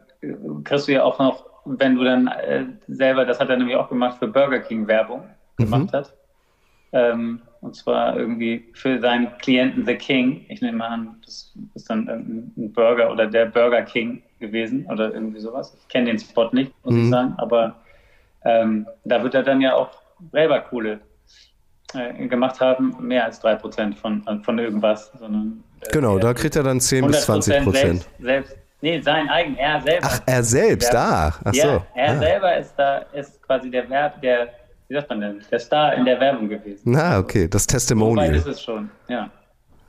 Speaker 6: kriegst du ja auch noch, wenn du dann äh, selber, das hat er nämlich auch gemacht, für Burger King Werbung gemacht hat. Ähm, und zwar irgendwie für seinen Klienten The King. Ich nehme an, das ist dann irgendein Burger oder der Burger King gewesen oder irgendwie sowas. Ich kenne den Spot nicht, muss ich
Speaker 5: Mhm.
Speaker 6: sagen, aber ähm, da wird er dann ja auch selber coole äh, gemacht haben, mehr als 3% von, von irgendwas, sondern äh,
Speaker 5: Genau, da kriegt er dann 10 bis 20
Speaker 6: 100
Speaker 5: Prozent.
Speaker 6: Selbst, selbst, nee, sein eigen, er selber.
Speaker 5: Ach, er selbst, da. Ach
Speaker 6: ja,
Speaker 5: so.
Speaker 6: er
Speaker 5: ah.
Speaker 6: selber ist da, ist quasi der Werb, der, wie sagt man denn, der Star in der Werbung gewesen.
Speaker 5: Na, okay, das Testimonial.
Speaker 6: ist es schon, ja.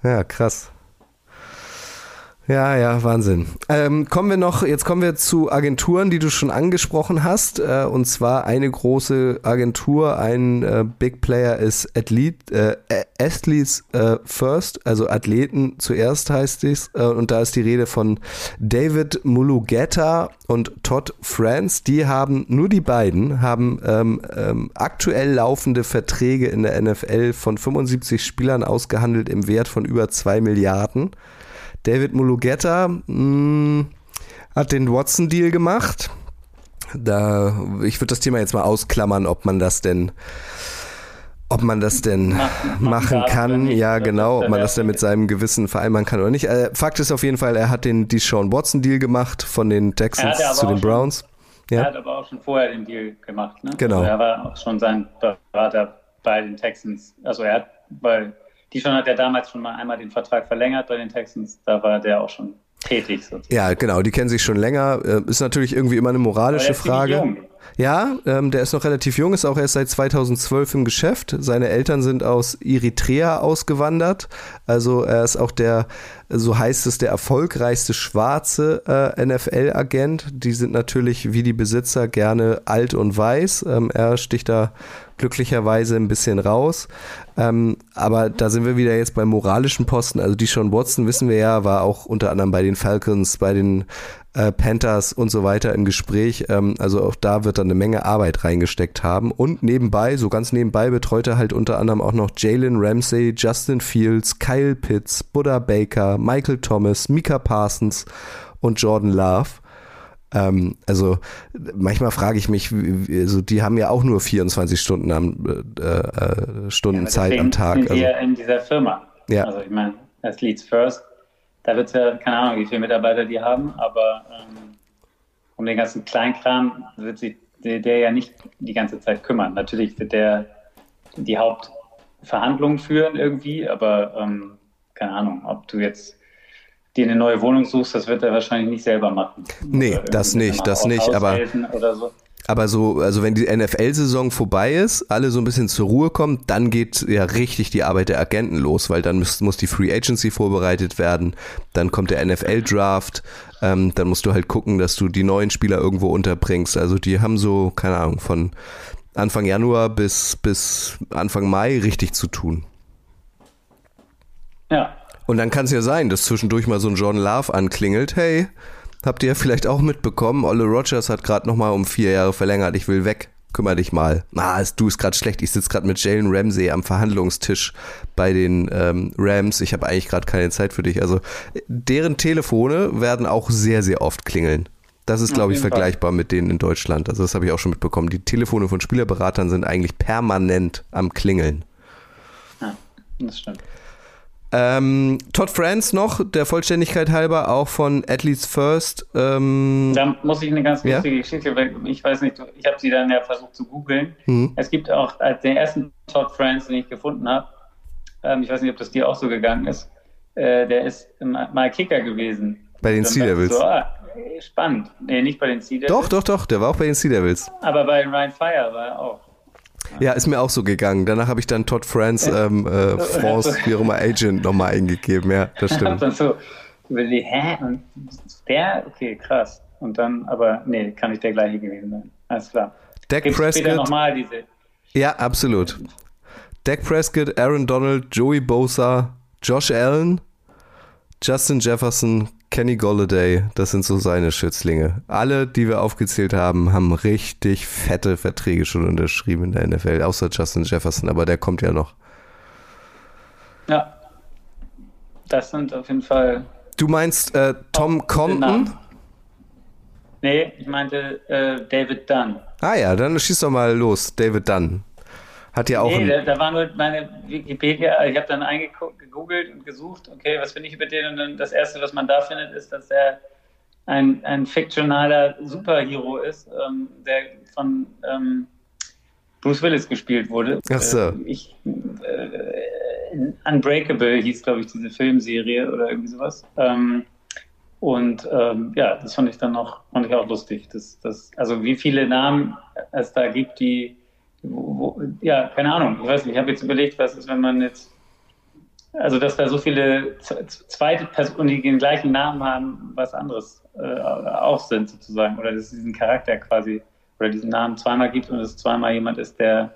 Speaker 5: Ja, krass. Ja, ja, Wahnsinn. Ähm, kommen wir noch, jetzt kommen wir zu Agenturen, die du schon angesprochen hast. Äh, und zwar eine große Agentur, ein äh, Big Player ist Athlete, äh, Athletes äh, First, also Athleten zuerst heißt es. Äh, und da ist die Rede von David Mulugeta und Todd France. Die haben, nur die beiden, haben ähm, ähm, aktuell laufende Verträge in der NFL von 75 Spielern ausgehandelt im Wert von über zwei Milliarden. David Mulugeta mh, hm, hat den Watson-Deal gemacht. Da, ich würde das Thema jetzt mal ausklammern, ob man das denn, ob man das denn machen, machen kann. Ja, genau, ob man das denn mit seinem Gewissen vereinbaren kann oder nicht. Äh, Fakt ist auf jeden Fall, er hat den Deshaun Watson-Deal gemacht von den Texans zu den Browns.
Speaker 6: Schon, ja. Er hat aber auch schon vorher den Deal gemacht. Ne?
Speaker 5: Genau.
Speaker 6: Also er war auch schon sein Berater bei den Texans. Also er hat bei Dishon hat ja damals schon mal einmal den Vertrag verlängert bei den Texans. Da war der auch schon tätig. Sozusagen.
Speaker 5: Ja, genau. Die kennen sich schon länger. Äh, ist natürlich irgendwie immer eine moralische Frage. Ja, ähm, der ist noch relativ jung, ist auch erst seit 2012 im Geschäft. Seine Eltern sind aus Eritrea ausgewandert. Also er ist auch der, so heißt es, der erfolgreichste schwarze äh, NFL-Agent. Die sind natürlich wie die Besitzer gerne alt und weiß. Ähm, er sticht da glücklicherweise ein bisschen raus. Ähm, aber da sind wir wieder jetzt beim moralischen Posten. Also die Sean Watson, wissen wir ja, war auch unter anderem bei den Falcons, bei den äh, Panthers und so weiter im Gespräch. Ähm, also auch da wird dann eine Menge Arbeit reingesteckt haben. Und nebenbei, so ganz nebenbei, betreut er halt unter anderem auch noch Jalen Ramsey, Justin Fields, Kyle Pitts, Buddha Baker, Michael Thomas, Mika Parsons und Jordan Love. Ähm, also manchmal frage ich mich, also die haben ja auch nur 24 Stunden am äh, äh, Stunden ja, Zeit am Tag.
Speaker 6: Sind also, ja in dieser Firma. Ja. Also ich meine, das Leads First, da wird es ja, keine Ahnung, wie viele Mitarbeiter die haben, aber ähm, um den ganzen Kleinkram wird sich der, der, ja nicht die ganze Zeit kümmern. Natürlich wird der die Hauptverhandlungen führen irgendwie, aber ähm, keine Ahnung, ob du jetzt dir eine neue Wohnung suchst, das wird er wahrscheinlich nicht selber machen.
Speaker 5: Nee, das nicht, das nicht, aber. So. Aber so, also wenn die NFL-Saison vorbei ist, alle so ein bisschen zur Ruhe kommen, dann geht ja richtig die Arbeit der Agenten los, weil dann muss, muss die Free Agency vorbereitet werden, dann kommt der NFL-Draft, ähm, dann musst du halt gucken, dass du die neuen Spieler irgendwo unterbringst. Also die haben so, keine Ahnung, von Anfang Januar bis, bis Anfang Mai richtig zu tun.
Speaker 6: Ja,
Speaker 5: und dann kann es ja sein, dass zwischendurch mal so ein John Love anklingelt. Hey, habt ihr ja vielleicht auch mitbekommen, Olle Rogers hat gerade nochmal um vier Jahre verlängert. Ich will weg. Kümmer dich mal. Ah, du ist gerade schlecht. Ich sitze gerade mit Jalen Ramsey am Verhandlungstisch bei den ähm, Rams. Ich habe eigentlich gerade keine Zeit für dich. Also deren Telefone werden auch sehr, sehr oft klingeln. Das ist, glaube ich, vergleichbar Fall. mit denen in Deutschland. Also das habe ich auch schon mitbekommen. Die Telefone von Spielerberatern sind eigentlich permanent am Klingeln.
Speaker 6: Ja, das stimmt.
Speaker 5: Ähm, Todd France noch, der Vollständigkeit halber, auch von Athletes First. Ähm,
Speaker 6: da muss ich eine ganz lustige ja? Geschichte, weil ich weiß nicht, ich habe sie dann ja versucht zu googeln. Mhm. Es gibt auch als den ersten Todd France, den ich gefunden habe, ähm, ich weiß nicht, ob das dir auch so gegangen ist, äh, der ist mal Kicker gewesen.
Speaker 5: Bei den Sea Devils. So, ah,
Speaker 6: spannend. Nee, nicht bei den Sea Devils.
Speaker 5: Doch, doch, doch, der war auch bei den Sea Devils.
Speaker 6: Aber bei Ryan Fire war er auch.
Speaker 5: Ja, ist mir auch so gegangen. Danach habe ich dann Todd France, ähm, äh, France, wie auch immer, Agent nochmal eingegeben. Ja, das *laughs* stimmt.
Speaker 6: dann so überlegt, hä? Und der? Okay, krass. Und dann, aber nee, kann nicht der gleiche gewesen sein. Alles klar.
Speaker 5: Dak Gibt's Prescott.
Speaker 6: nochmal diese.
Speaker 5: Ja, absolut. Dak Prescott, Aaron Donald, Joey Bosa, Josh Allen, Justin Jefferson, Kenny Golladay, das sind so seine Schützlinge. Alle, die wir aufgezählt haben, haben richtig fette Verträge schon unterschrieben in der NFL, außer Justin Jefferson, aber der kommt ja noch.
Speaker 6: Ja, das sind auf jeden Fall.
Speaker 5: Du meinst äh, Tom Compton?
Speaker 6: Nee, ich meinte äh, David Dunn.
Speaker 5: Ah ja, dann schieß doch mal los, David Dunn. Hat ja auch.
Speaker 6: Nee, da, da, war nur meine Wikipedia, ich habe dann gegoogelt und gesucht, okay, was finde ich über den? Und dann das erste, was man da findet, ist, dass er ein, ein fiktionaler Superhero ist, ähm, der von ähm, Bruce Willis gespielt wurde.
Speaker 5: Ach so.
Speaker 6: Äh, ich, äh, Unbreakable hieß, glaube ich, diese Filmserie oder irgendwie sowas. Ähm, und ähm, ja, das fand ich dann noch, fand ich auch lustig. Das, das, also wie viele Namen es da gibt, die wo, ja, keine Ahnung. Ich weiß nicht, ich habe jetzt überlegt, was ist, wenn man jetzt also dass da so viele zweite Personen, die den gleichen Namen haben, was anderes äh, auch sind sozusagen. Oder dass es diesen Charakter quasi oder diesen Namen zweimal gibt und es zweimal jemand ist, der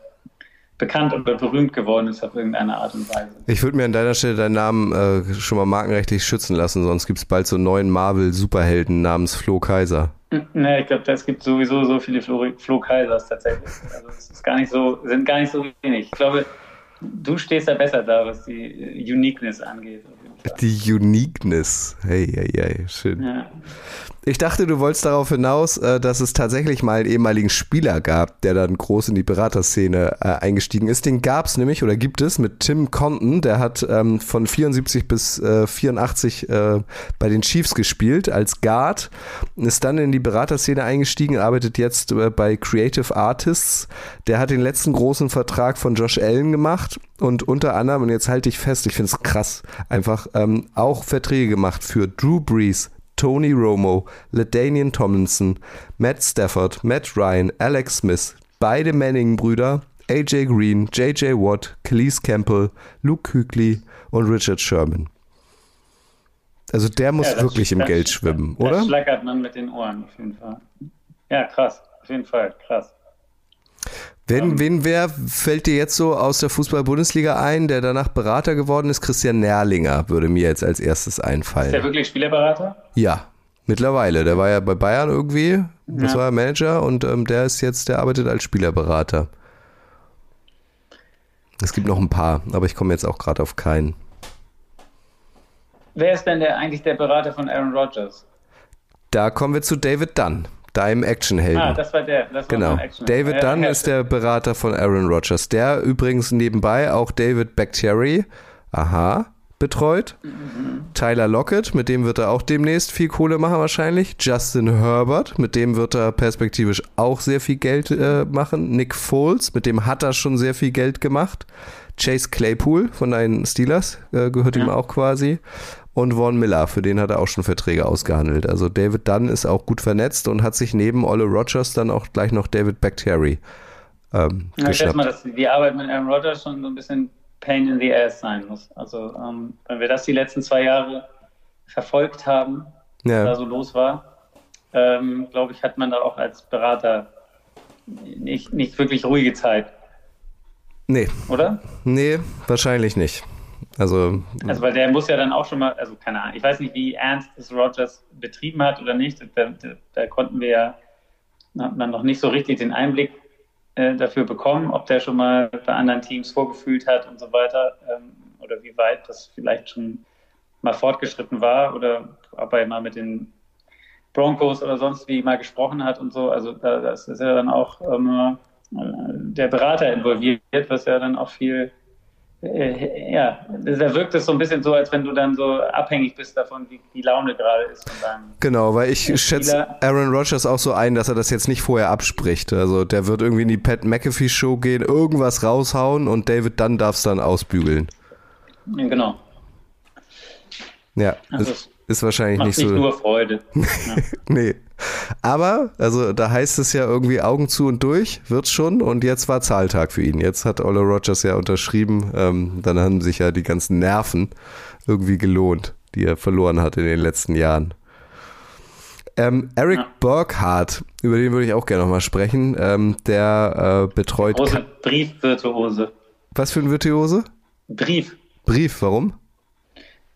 Speaker 6: bekannt oder berühmt geworden ist auf irgendeine Art und Weise.
Speaker 5: Ich würde mir an deiner Stelle deinen Namen äh, schon mal markenrechtlich schützen lassen, sonst gibt es bald so einen neuen Marvel-Superhelden namens Flo Kaiser.
Speaker 6: Ne, ich glaube, es gibt sowieso so viele Flo, Flo Kaisers tatsächlich. Also es ist gar nicht so, sind gar nicht so wenig. Ich glaube, du stehst da besser da, was die Uniqueness angeht. *laughs*
Speaker 5: Die Uniqueness. Hey, hey, hey, schön.
Speaker 6: Ja.
Speaker 5: Ich dachte, du wolltest darauf hinaus, äh, dass es tatsächlich mal einen ehemaligen Spieler gab, der dann groß in die Beraterszene äh, eingestiegen ist. Den gab es nämlich oder gibt es mit Tim Compton. Der hat ähm, von 74 bis äh, 84 äh, bei den Chiefs gespielt als Guard, ist dann in die Beraterszene eingestiegen, arbeitet jetzt bei Creative Artists. Der hat den letzten großen Vertrag von Josh Allen gemacht und unter anderem, und jetzt halte ich fest, ich finde es krass, einfach ähm, auch Verträge gemacht für Drew Brees, Tony Romo, LaDainian Tomlinson, Matt Stafford, Matt Ryan, Alex Smith, beide Manning-Brüder, AJ Green, JJ Watt, Calise Campbell, Luke Kuechly und Richard Sherman. Also der muss
Speaker 6: Ja, das-
Speaker 5: wirklich im
Speaker 6: das-
Speaker 5: Geld schwimmen,
Speaker 6: Da
Speaker 5: oder?
Speaker 6: schlackert man mit den Ohren auf jeden Fall. Ja, krass. Auf jeden Fall, krass.
Speaker 5: Wen, wen wer fällt dir jetzt so aus der Fußball-Bundesliga ein, der danach Berater geworden ist? Christian Nerlinger würde mir jetzt als erstes
Speaker 6: Ist der
Speaker 5: einfallen.
Speaker 6: wirklich Spielerberater?
Speaker 5: Ja, mittlerweile. Der war ja bei Bayern irgendwie, das
Speaker 6: Ja.
Speaker 5: war er Manager und ähm, der ist jetzt, der arbeitet als Spielerberater. Es gibt noch ein paar, aber ich komme jetzt auch gerade auf keinen.
Speaker 6: Wer ist denn der, eigentlich der Berater von Aaron Rodgers?
Speaker 5: Da kommen wir zu David Dunn, deinem Actionhelden.
Speaker 6: Ah, das war der. Das war
Speaker 5: Genau.
Speaker 6: mein Action.
Speaker 5: David
Speaker 6: Ja,
Speaker 5: Dunn
Speaker 6: ja,
Speaker 5: ist der Berater von Aaron Rodgers, der übrigens nebenbei auch David Bakhtiari, aha, betreut. Tyler Lockett, mit dem wird er auch demnächst viel Kohle machen wahrscheinlich. Justin Herbert, mit dem wird er perspektivisch auch sehr viel Geld äh, machen. Nick Foles, mit dem hat er schon sehr viel Geld gemacht. Chase Claypool von deinen Steelers äh, gehört ihm auch quasi. Und Vaughn Miller, für den hat er auch schon Verträge ausgehandelt. Also David Dunn ist auch gut vernetzt und hat sich neben Olle Rogers dann auch gleich noch David Bakhtiari ähm,
Speaker 6: Ja, ich schätze mal, dass die Arbeit mit Aaron Rodgers schon so ein bisschen Pain in the Ass sein muss. Also, ähm, wenn wir das die letzten zwei Jahre verfolgt haben, was da
Speaker 5: Ja,
Speaker 6: so los war, ähm, glaube ich, hat man da auch als Berater nicht, nicht wirklich ruhige Zeit,
Speaker 5: nee,
Speaker 6: oder?
Speaker 5: nee, wahrscheinlich nicht. Also,
Speaker 6: Also, weil der muss ja dann auch schon mal, also keine Ahnung, ich weiß nicht, wie ernst es Rodgers betrieben hat oder nicht. Da, da, da konnten wir ja hat man noch nicht so richtig den Einblick äh, dafür bekommen, ob der schon mal bei anderen Teams vorgefühlt hat und so weiter ähm, oder wie weit das vielleicht schon mal fortgeschritten war oder ob er mal mit den Broncos oder sonst wie mal gesprochen hat und so. Also da, das ist ja dann auch ähm, äh, der Berater involviert, was ja dann auch viel äh, ja, da wirkt es so ein bisschen so, als wenn du dann so abhängig bist davon, wie die Laune gerade ist. Dann,
Speaker 5: genau, weil ich schätze Aaron Rodgers auch so ein, dass er das jetzt nicht vorher abspricht. Also der wird irgendwie in die Pat McAfee Show gehen, irgendwas raushauen und David Dunn darf es dann ausbügeln.
Speaker 6: ja, genau.
Speaker 5: Ja,
Speaker 6: Also
Speaker 5: ist, wahrscheinlich
Speaker 6: Macht
Speaker 5: nicht
Speaker 6: nicht
Speaker 5: so.
Speaker 6: nur Freude. *laughs* Ja.
Speaker 5: Nee. Aber, also da heißt es ja irgendwie Augen zu und durch, wird's schon. Und jetzt war Zahltag für ihn. Jetzt hat Ola Rogers ja unterschrieben. Ähm, dann haben sich ja die ganzen Nerven irgendwie gelohnt, die er verloren hat in den letzten Jahren. Ähm, Eric
Speaker 6: Ja.
Speaker 5: Burkhardt, über den würde ich auch gerne nochmal sprechen. Ähm, der äh, betreut.
Speaker 6: Große Briefvirtuose.
Speaker 5: Was für ein Virtuose?
Speaker 6: Brief.
Speaker 5: Brief, warum?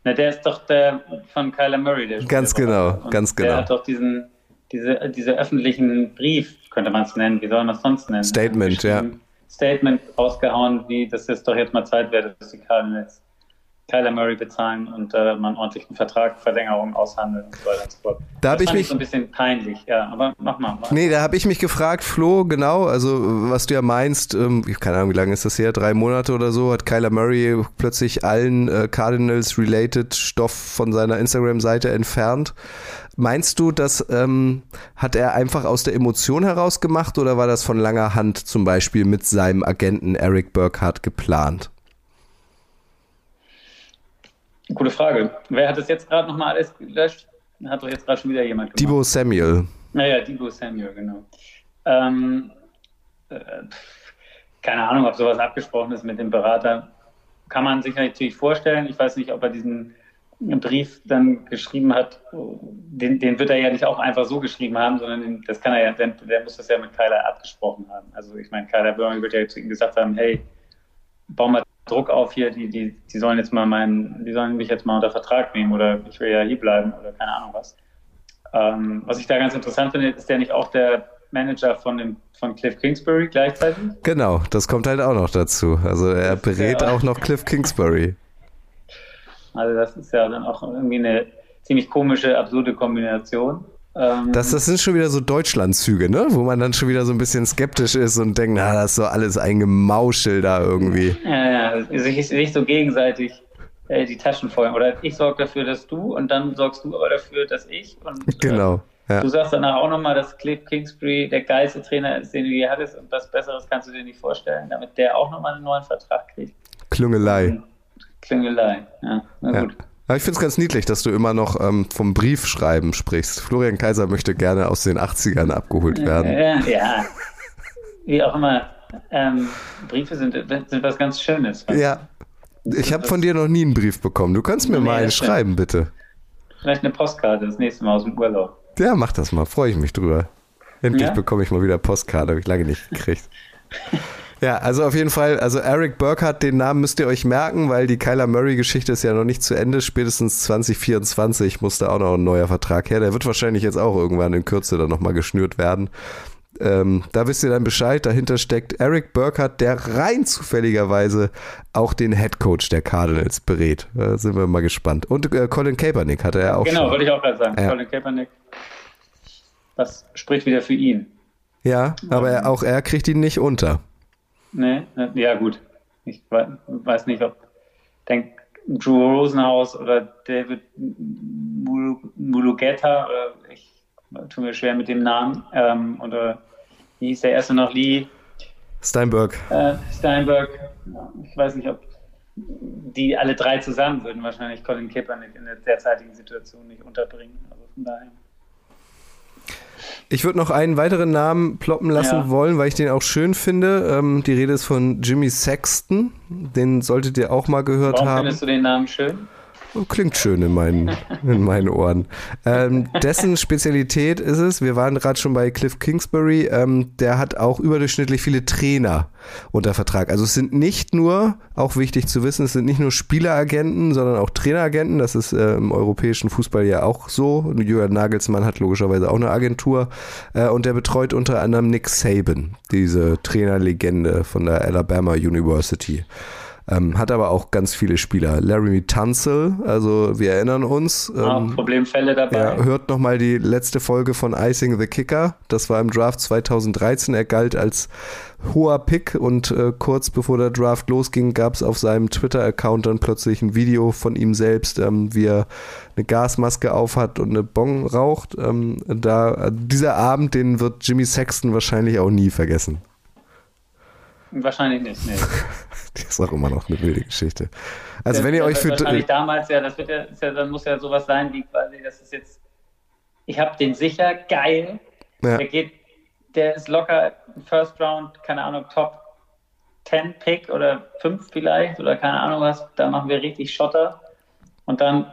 Speaker 6: Na, der ist doch der von Kyler Murray, der
Speaker 5: Ganz genau, ganz
Speaker 6: Der
Speaker 5: genau.
Speaker 6: hat doch diesen, diese, diese öffentlichen Brief, könnte man es nennen, wie soll man es sonst nennen?
Speaker 5: Statement, ja.
Speaker 6: Statement rausgehauen, wie das ist doch jetzt mal Zeit wäre, dass die Cardinals Kyler Murray bezahlen und äh, man ordentlich einen Vertrag, Verlängerung aushandeln und so weiter und so fort.
Speaker 5: Da hab
Speaker 6: das
Speaker 5: ich mich-
Speaker 6: so ein bisschen peinlich, ja, aber mach mal. mach.
Speaker 5: Nee, da habe ich mich gefragt, Flo, genau, also was du ja meinst, ähm, ich keine Ahnung, wie lange ist das her, drei Monate oder so, hat Kyler Murray plötzlich allen äh, Cardinals-related Stoff von seiner Instagram-Seite entfernt. Meinst du, das ähm, hat er einfach aus der Emotion heraus gemacht oder war das von langer Hand zum Beispiel mit seinem Agenten Eric Burkhardt geplant?
Speaker 6: Gute Frage. Wer hat das jetzt gerade nochmal alles gelöscht? Hat doch jetzt gerade schon wieder jemand gemacht.
Speaker 5: Debo Samuel.
Speaker 6: Naja, Debo Samuel, genau. Ähm, äh, keine Ahnung, ob sowas abgesprochen ist mit dem Berater. kann man sich natürlich vorstellen. Ich weiß nicht, ob er diesen Brief dann geschrieben hat. Den, den wird er ja nicht auch einfach so geschrieben haben, sondern den, das kann er ja, der, der muss das ja mit Kyler abgesprochen haben. Also ich meine, Kyler Burry wird ja zu ihm gesagt haben, hey, bau mal Druck auf hier, die, die, die sollen jetzt mal meinen, die sollen mich jetzt mal unter Vertrag nehmen oder ich will ja hier bleiben oder keine Ahnung was. Ähm, was ich da ganz interessant finde, ist der nicht auch der Manager von, dem, von Cliff Kingsbury gleichzeitig?
Speaker 5: Genau, das kommt halt auch noch dazu. Also er berät auch noch Cliff Kingsbury.
Speaker 6: Also das ist ja dann auch irgendwie eine ziemlich komische, absurde Kombination. Ähm,
Speaker 5: Das, das sind schon wieder so Deutschlandzüge, ne? Wo man dann schon wieder so ein bisschen skeptisch ist und denkt, na, das ist so alles ein Gemauschel da irgendwie.
Speaker 6: ja, ja, sich, sich so gegenseitig äh, die Taschen voll. Oder ich sorge dafür, dass du und dann sorgst du aber dafür, dass ich. Und, äh,
Speaker 5: Genau. Ja.
Speaker 6: Du sagst danach auch nochmal, dass Cliff Kingsbury der geilste Trainer ist, den du je hattest und was Besseres kannst du dir nicht vorstellen, damit der auch nochmal einen neuen Vertrag kriegt.
Speaker 5: Klüngelei.
Speaker 6: Klingelei. Ja, na
Speaker 5: Ja. Aber ich finde es ganz niedlich, dass du immer noch ähm, vom Briefschreiben sprichst. Florian Kaiser möchte gerne aus den 80ern abgeholt werden.
Speaker 6: Ja, ja. Wie auch immer. Ähm, Briefe sind, sind was ganz Schönes.
Speaker 5: Ja. Ich habe von dir noch nie einen Brief bekommen. Du kannst mir
Speaker 6: Nee,
Speaker 5: mal einen
Speaker 6: stimmt.
Speaker 5: schreiben, bitte.
Speaker 6: Vielleicht eine Postkarte das nächste Mal aus dem Urlaub.
Speaker 5: Ja, mach das mal. Freue ich mich drüber. Endlich
Speaker 6: Ja?
Speaker 5: bekomme ich mal wieder Postkarte. Habe ich lange nicht gekriegt. *laughs* Ja, also auf jeden Fall, also Eric Burkhardt, den Namen müsst ihr euch merken, weil die Kyler Murray-Geschichte ist ja noch nicht zu Ende. Spätestens 2024 muss da auch noch ein neuer Vertrag her. Der wird wahrscheinlich jetzt auch irgendwann in Kürze dann nochmal geschnürt werden. Ähm, da wisst ihr dann Bescheid. Dahinter steckt Eric Burkhardt, der rein zufälligerweise auch den Headcoach der Cardinals berät. Da sind wir mal gespannt. Und äh, Colin Kaepernick hatte er auch
Speaker 6: Genau,
Speaker 5: schon.
Speaker 6: wollte ich auch gerade sagen.
Speaker 5: Ja.
Speaker 6: Colin Kaepernick. Das spricht wieder für ihn.
Speaker 5: Ja, aber er, auch er kriegt ihn nicht unter.
Speaker 6: Nee, ne, ja gut. Ich we- weiß nicht, ob denk Drew Rosenhaus oder David Mulu- Mulugeta oder ich tue mir schwer mit dem Namen. Ähm, oder wie hieß der erste noch? Lee
Speaker 5: Steinberg.
Speaker 6: äh, Steinberg. Ich weiß nicht, ob die alle drei zusammen würden wahrscheinlich Colin Kaepernick in der derzeitigen Situation nicht unterbringen. Also von daher.
Speaker 5: Ich würde noch einen weiteren Namen ploppen lassen
Speaker 6: Ja.
Speaker 5: wollen, weil ich den auch schön finde. Ähm, die Rede ist von Jimmy Sexton. Den solltet ihr auch mal gehört
Speaker 6: Warum
Speaker 5: haben.
Speaker 6: findest du den Namen schön?
Speaker 5: Klingt schön in meinen, in meinen Ohren. Ähm, dessen Spezialität ist es, wir waren gerade schon bei Cliff Kingsbury, ähm, der hat auch überdurchschnittlich viele Trainer unter Vertrag. Also es sind nicht nur, auch wichtig zu wissen, es sind nicht nur Spieleragenten, sondern auch Traineragenten. Das ist äh, im europäischen Fußball ja auch so. Jürgen Nagelsmann hat logischerweise auch eine Agentur äh, und der betreut unter anderem Nick Saban, diese Trainerlegende von der Alabama University. Ähm, hat aber auch ganz viele Spieler. Larry Tunzel, also wir erinnern uns. Ähm,
Speaker 6: Problemfälle dabei.
Speaker 5: ja, hört nochmal die letzte Folge von Icing the Kicker. Das war im Draft 2013. Er galt als hoher Pick und äh, kurz bevor der Draft losging, gab es auf seinem Twitter-Account dann plötzlich ein Video von ihm selbst, ähm, wie er eine Gasmaske aufhat und eine Bong raucht. Ähm, da, dieser Abend, den wird Jimmy Sexton wahrscheinlich auch nie vergessen.
Speaker 6: Wahrscheinlich nicht, nee. *laughs*
Speaker 5: Das ist auch immer noch eine wilde Geschichte. Also
Speaker 6: Das-
Speaker 5: wenn ihr euch für...
Speaker 6: Wahrscheinlich damals, ja, das wird ja, ja, dann muss ja sowas sein, wie quasi, das ist jetzt, ich habe den sicher, geil,
Speaker 5: Ja.
Speaker 6: der geht, der ist locker First Round, keine Ahnung, Top 10 Pick oder 5 vielleicht oder keine Ahnung was, da machen wir richtig Schotter und dann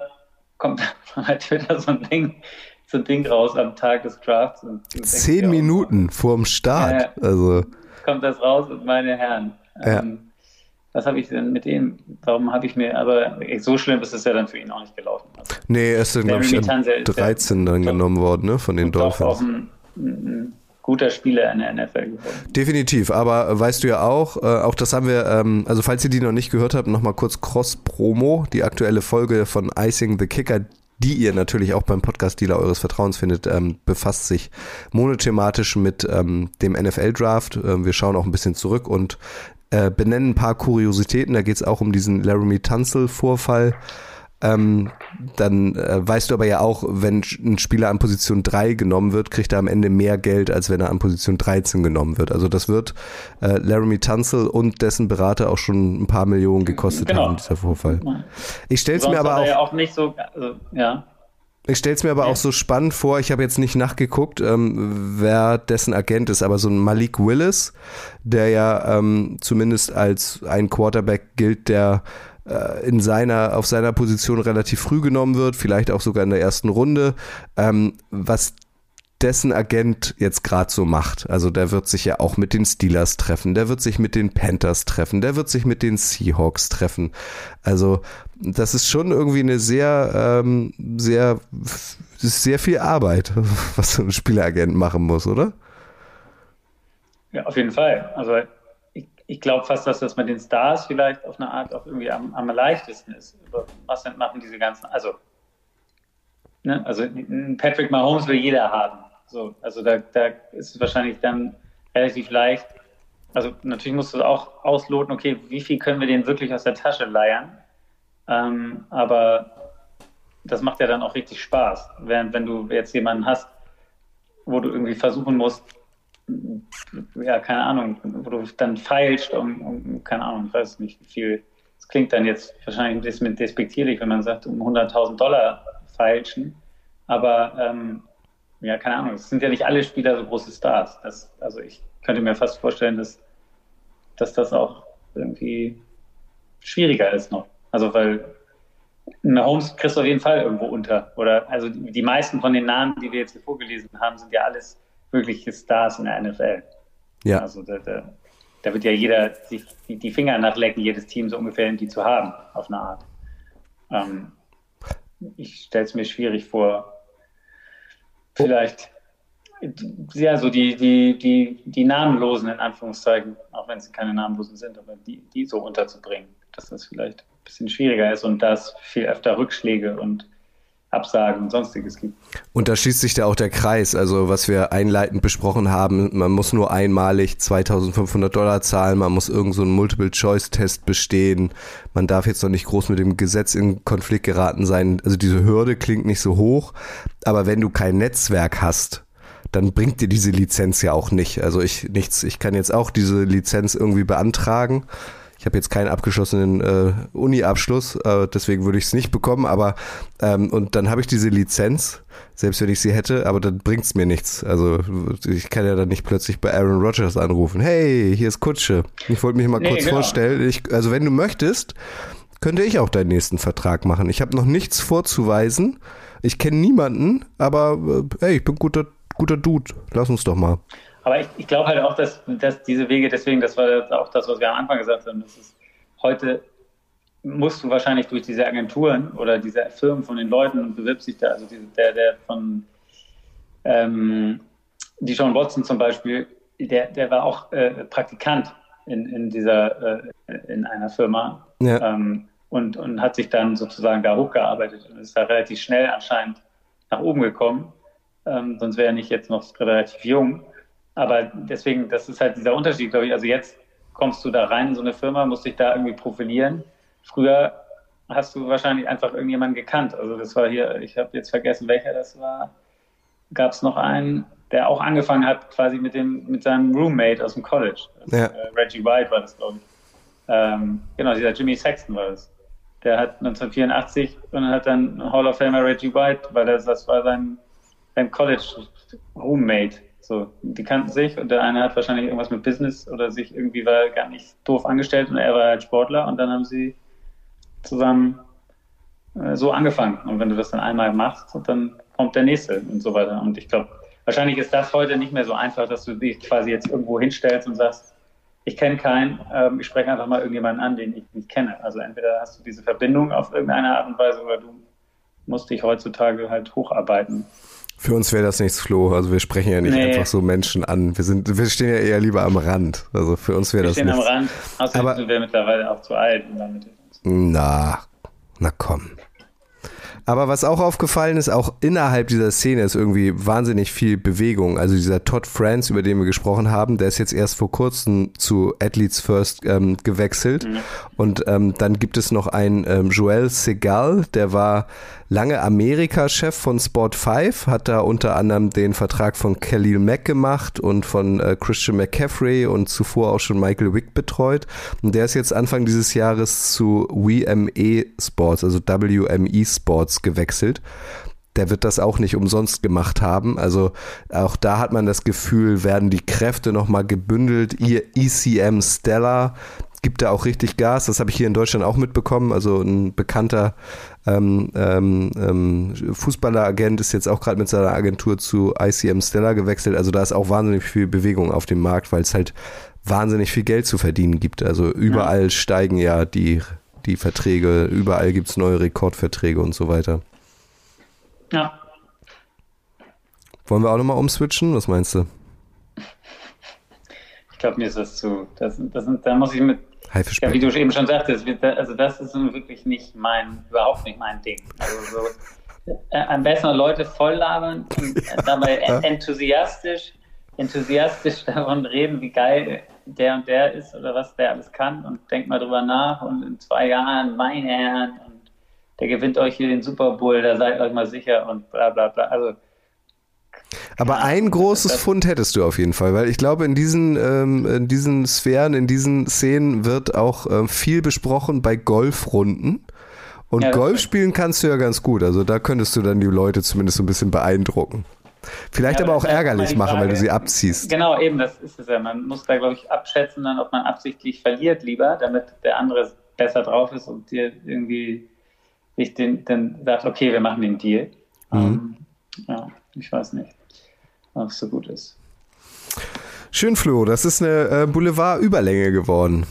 Speaker 6: kommt *laughs* bei Twitter so ein Ding, so ein Ding raus am Tag des Drafts. Und
Speaker 5: Zehn Minuten vorm Start.
Speaker 6: Ja,
Speaker 5: Also
Speaker 6: kommt das raus und meine Herren.
Speaker 5: Ja.
Speaker 6: Ähm, was habe ich denn mit dem? Warum habe ich mir, aber so schlimm ist es ja dann für ihn auch nicht gelaufen. Also,
Speaker 5: Nee, er ist dann, glaube ich,
Speaker 6: Larry Tunzel
Speaker 5: an
Speaker 6: ist ja
Speaker 5: 13 dann genommen worden, ne, von den Dolphins.
Speaker 6: guter Spieler in der NFL geworden.
Speaker 5: Definitiv, aber weißt du ja auch, äh, auch das haben wir, ähm, also falls ihr die noch nicht gehört habt, nochmal kurz Cross-Promo, die aktuelle Folge von Icing the Kicker, die ihr natürlich auch beim Podcast-Dealer eures Vertrauens findet, ähm, befasst sich monothematisch mit ähm, dem NFL-Draft. Ähm, wir schauen auch ein bisschen zurück und äh, benennen ein paar Kuriositäten. Da geht es auch um diesen Laramie Tunzel-Vorfall. Ähm, dann äh, weißt du aber ja auch, wenn ein Spieler an Position 3 genommen wird, kriegt er am Ende mehr Geld, als wenn er an Position 13 genommen wird. Also das wird äh, Laramie Tunzel und dessen Berater auch schon ein paar Millionen gekostet
Speaker 6: Genau.
Speaker 5: haben, dieser Vorfall. Ich stell's
Speaker 6: Sonst
Speaker 5: mir aber
Speaker 6: er
Speaker 5: auch,
Speaker 6: ja auch nicht so, also, ja.
Speaker 5: ich stell's mir aber auch so spannend vor, ich habe jetzt nicht nachgeguckt, ähm, wer dessen Agent ist, aber so ein Malik Willis, der ja ähm, zumindest als ein Quarterback gilt, der in seiner, auf seiner Position relativ früh genommen wird, vielleicht auch sogar in der ersten Runde. Ähm, was dessen Agent jetzt gerade so macht. Also der wird sich ja auch mit den Steelers treffen, der wird sich mit den Panthers treffen, der wird sich mit den Seahawks treffen. Also das ist schon irgendwie eine sehr, ähm, sehr, sehr viel Arbeit, *laughs* was so ein Spieleragent machen muss, oder?
Speaker 6: Ja, auf jeden Fall. Also ich, glaube fast, dass das mit den Stars vielleicht auf eine Art auch irgendwie am, am leichtesten ist. Was machen diese ganzen, also Ne? Also Patrick Mahomes will jeder haben. So, also da, da ist es wahrscheinlich dann relativ leicht. Also natürlich musst du auch ausloten, okay, wie viel können wir den wirklich aus der Tasche leiern? Ähm, aber das macht ja dann auch richtig Spaß. Während wenn du jetzt jemanden hast, wo du irgendwie versuchen musst, ja, keine Ahnung, wo du dann feilst, um, um keine Ahnung, ich weiß nicht, wie viel, es klingt dann jetzt wahrscheinlich ein bisschen despektierlich, wenn man sagt, um 100.000 Dollar feilschen, aber ähm, ja, keine Ahnung, es sind ja nicht alle Spieler so große Stars. Das, also ich könnte mir fast vorstellen, dass, dass das auch irgendwie schwieriger ist noch. Also weil Mahomes kriegst du auf jeden Fall irgendwo unter. Oder also die meisten von den Namen, die wir jetzt hier vorgelesen haben, sind ja alles wirkliche Stars in der NFL. Ja. Also da, da, da wird ja jeder sich die, die, Finger nachlecken, jedes Team so ungefähr, die zu haben, auf eine Art. Ähm, ich stelle es mir schwierig vor, vielleicht ja, so die, die, die, die Namenlosen in Anführungszeichen, auch wenn sie keine Namenlosen sind, aber die, die so unterzubringen, dass das vielleicht ein bisschen schwieriger ist und dass viel öfter Rückschläge und Absagen und sonstiges gibt.
Speaker 5: Und da schließt sich da auch der Kreis, also was wir einleitend besprochen haben, man muss nur einmalig 2500 Dollar zahlen, man muss irgend so Multiple-Choice-Test bestehen, man darf jetzt noch nicht groß mit dem Gesetz in Konflikt geraten sein, also diese Hürde klingt nicht so hoch, aber wenn du kein Netzwerk hast, dann bringt dir diese Lizenz ja auch nicht. Also ich nichts, ich kann jetzt auch diese Lizenz irgendwie beantragen ich habe jetzt keinen abgeschlossenen äh, Uni-Abschluss, äh, deswegen würde ich es nicht bekommen, aber ähm, und dann habe ich diese Lizenz, selbst wenn ich sie hätte, aber dann bringt es mir nichts. Also ich kann ja dann nicht plötzlich bei Aaron Rodgers anrufen, hey, hier ist Kutsche. Ich wollte mich mal nee, kurz genau. vorstellen. Ich, also wenn du möchtest, könnte ich auch deinen nächsten Vertrag machen. Ich habe noch nichts vorzuweisen. Ich kenne niemanden, aber äh, hey, ich bin guter, guter Dude. Lass uns doch mal.
Speaker 6: Aber ich, ich glaube halt auch, dass, dass diese Wege, deswegen, das war auch das, was wir am Anfang gesagt haben, das ist heute musst du wahrscheinlich durch diese Agenturen oder diese Firmen von den Leuten und bewirbst dich da, also diese, der, der von ähm, die John Watson zum Beispiel, der, der war auch äh, Praktikant in, in dieser, äh, in einer Firma ja. ähm, und, und hat sich dann sozusagen da hochgearbeitet und ist da relativ schnell anscheinend nach oben gekommen. Ähm, sonst wäre er nicht jetzt noch relativ jung. Aber deswegen, das ist halt dieser Unterschied, glaube ich. Also jetzt kommst du da rein in so eine Firma, musst dich da irgendwie profilieren. Früher hast du wahrscheinlich einfach irgendjemanden gekannt. Also das war hier, ich habe jetzt vergessen, welcher das war. Gab es noch einen, der auch angefangen hat, quasi mit dem, mit seinem Roommate aus dem College. Also, ja. äh, Reggie White war das, glaube ich. Ähm, genau, dieser Jimmy Sexton war das. Der hat 1984 und hat dann Hall of Famer Reggie White, weil das, das war sein, sein College Roommate. So, die kannten sich und der eine hat wahrscheinlich irgendwas mit Business oder sich irgendwie war gar nicht doof angestellt und er war halt Sportler und dann haben sie zusammen äh, so angefangen. Und wenn du das dann einmal machst, dann kommt der nächste und so weiter. Und ich glaube, wahrscheinlich ist das heute nicht mehr so einfach, dass du dich quasi jetzt irgendwo hinstellst und sagst, ich kenne keinen, ähm, ich spreche einfach mal irgendjemanden an, den ich nicht kenne. Also entweder hast du diese Verbindung auf irgendeine Art und Weise oder du musst dich heutzutage halt hocharbeiten.
Speaker 5: Für uns wäre das nichts, Flo. Also wir sprechen ja nicht nee. einfach so Menschen an. Wir sind, wir stehen ja eher lieber am Rand. Also für uns wäre das nichts. Wir stehen am Rand.
Speaker 6: Außerdem Aber, sind wir mittlerweile auch zu alt.
Speaker 5: Na, na komm. Aber was auch aufgefallen ist, auch innerhalb dieser Szene ist irgendwie wahnsinnig viel Bewegung. Also dieser Todd France, über den wir gesprochen haben, der ist jetzt erst vor kurzem zu Athletes First ähm, gewechselt. Mhm. Und ähm, dann gibt es noch einen ähm, Joel Segal, der war lange Amerika-Chef von Sport 5, hat da unter anderem den Vertrag von Khalil Mack gemacht und von äh, Christian McCaffrey und zuvor auch schon Michael Wick betreut. Und der ist jetzt Anfang dieses Jahres zu WME Sports, also WME Sports gewechselt der wird das auch nicht umsonst gemacht haben. Also auch da hat man das Gefühl, werden die Kräfte nochmal gebündelt. Ihr ECM Stellar, gibt da auch richtig Gas. Das habe ich hier in Deutschland auch mitbekommen. Also ein bekannter ähm, ähm, ähm Fußballeragent ist jetzt auch gerade mit seiner Agentur zu ICM Stella gewechselt. Also da ist auch wahnsinnig viel Bewegung auf dem Markt, weil es halt wahnsinnig viel Geld zu verdienen gibt. Also überall ja. steigen ja die, die Verträge, überall gibt es neue Rekordverträge und so weiter.
Speaker 6: Ja.
Speaker 5: Wollen wir auch nochmal umswitchen? Was meinst du?
Speaker 6: Ich glaube, mir ist das zu. Das, das, da muss ich mit. Ja, wie du eben schon sagtest, also das ist wirklich nicht mein, überhaupt nicht mein Ding. Also so, äh, am besten Leute voll labern und dabei *laughs* enthusiastisch, enthusiastisch davon reden, wie geil der und der ist oder was der alles kann und denkt mal drüber nach und in zwei Jahren, mein Herrn, und der gewinnt euch hier den Super Bowl, da seid euch mal sicher und bla bla bla. Also
Speaker 5: aber ein großes Fund hättest du auf jeden Fall, weil ich glaube, in diesen, ähm, in diesen Sphären, in diesen Szenen wird auch ähm, viel besprochen bei Golfrunden. Und ja, Golf spielen kannst du ja ganz gut. Also da könntest du dann die Leute zumindest so ein bisschen beeindrucken. Vielleicht ja, aber auch ärgerlich machen, Frage, weil du sie abziehst.
Speaker 6: Genau, eben, das ist es ja. Man muss da, glaube ich, abschätzen, dann, ob man absichtlich verliert lieber, damit der andere besser drauf ist und dir irgendwie sich den, dann sagt, okay, wir machen den Deal. Mhm. Um, ähm, ja, ich weiß nicht ob es so gut ist.
Speaker 5: Schön, Flo. Das ist eine äh, Boulevard-Überlänge geworden.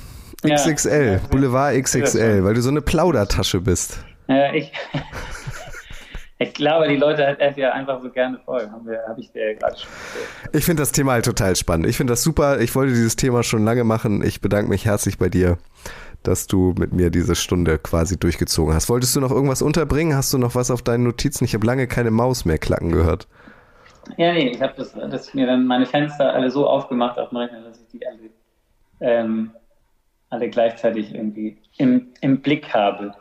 Speaker 5: XXL, ja, Boulevard XXL, weil du so eine Plaudertasche bist.
Speaker 6: Ja, ich, ich glaube, die Leute hat ja einfach so gerne voll. Habe hab ich dir gerade schon
Speaker 5: erzählt. Ich finde das Thema halt total spannend. Ich finde das super. Ich wollte dieses Thema schon lange machen. Ich bedanke mich herzlich bei dir, dass du mit mir diese Stunde quasi durchgezogen hast. Wolltest du noch irgendwas unterbringen? Hast du noch was auf deinen Notizen? Ich habe lange keine Maus mehr klacken gehört.
Speaker 6: Ja, nee, ich habe das, das mir dann meine Fenster alle so aufgemacht auf dem Rechner, dass ich die alle, ähm, alle gleichzeitig irgendwie im, im Blick habe.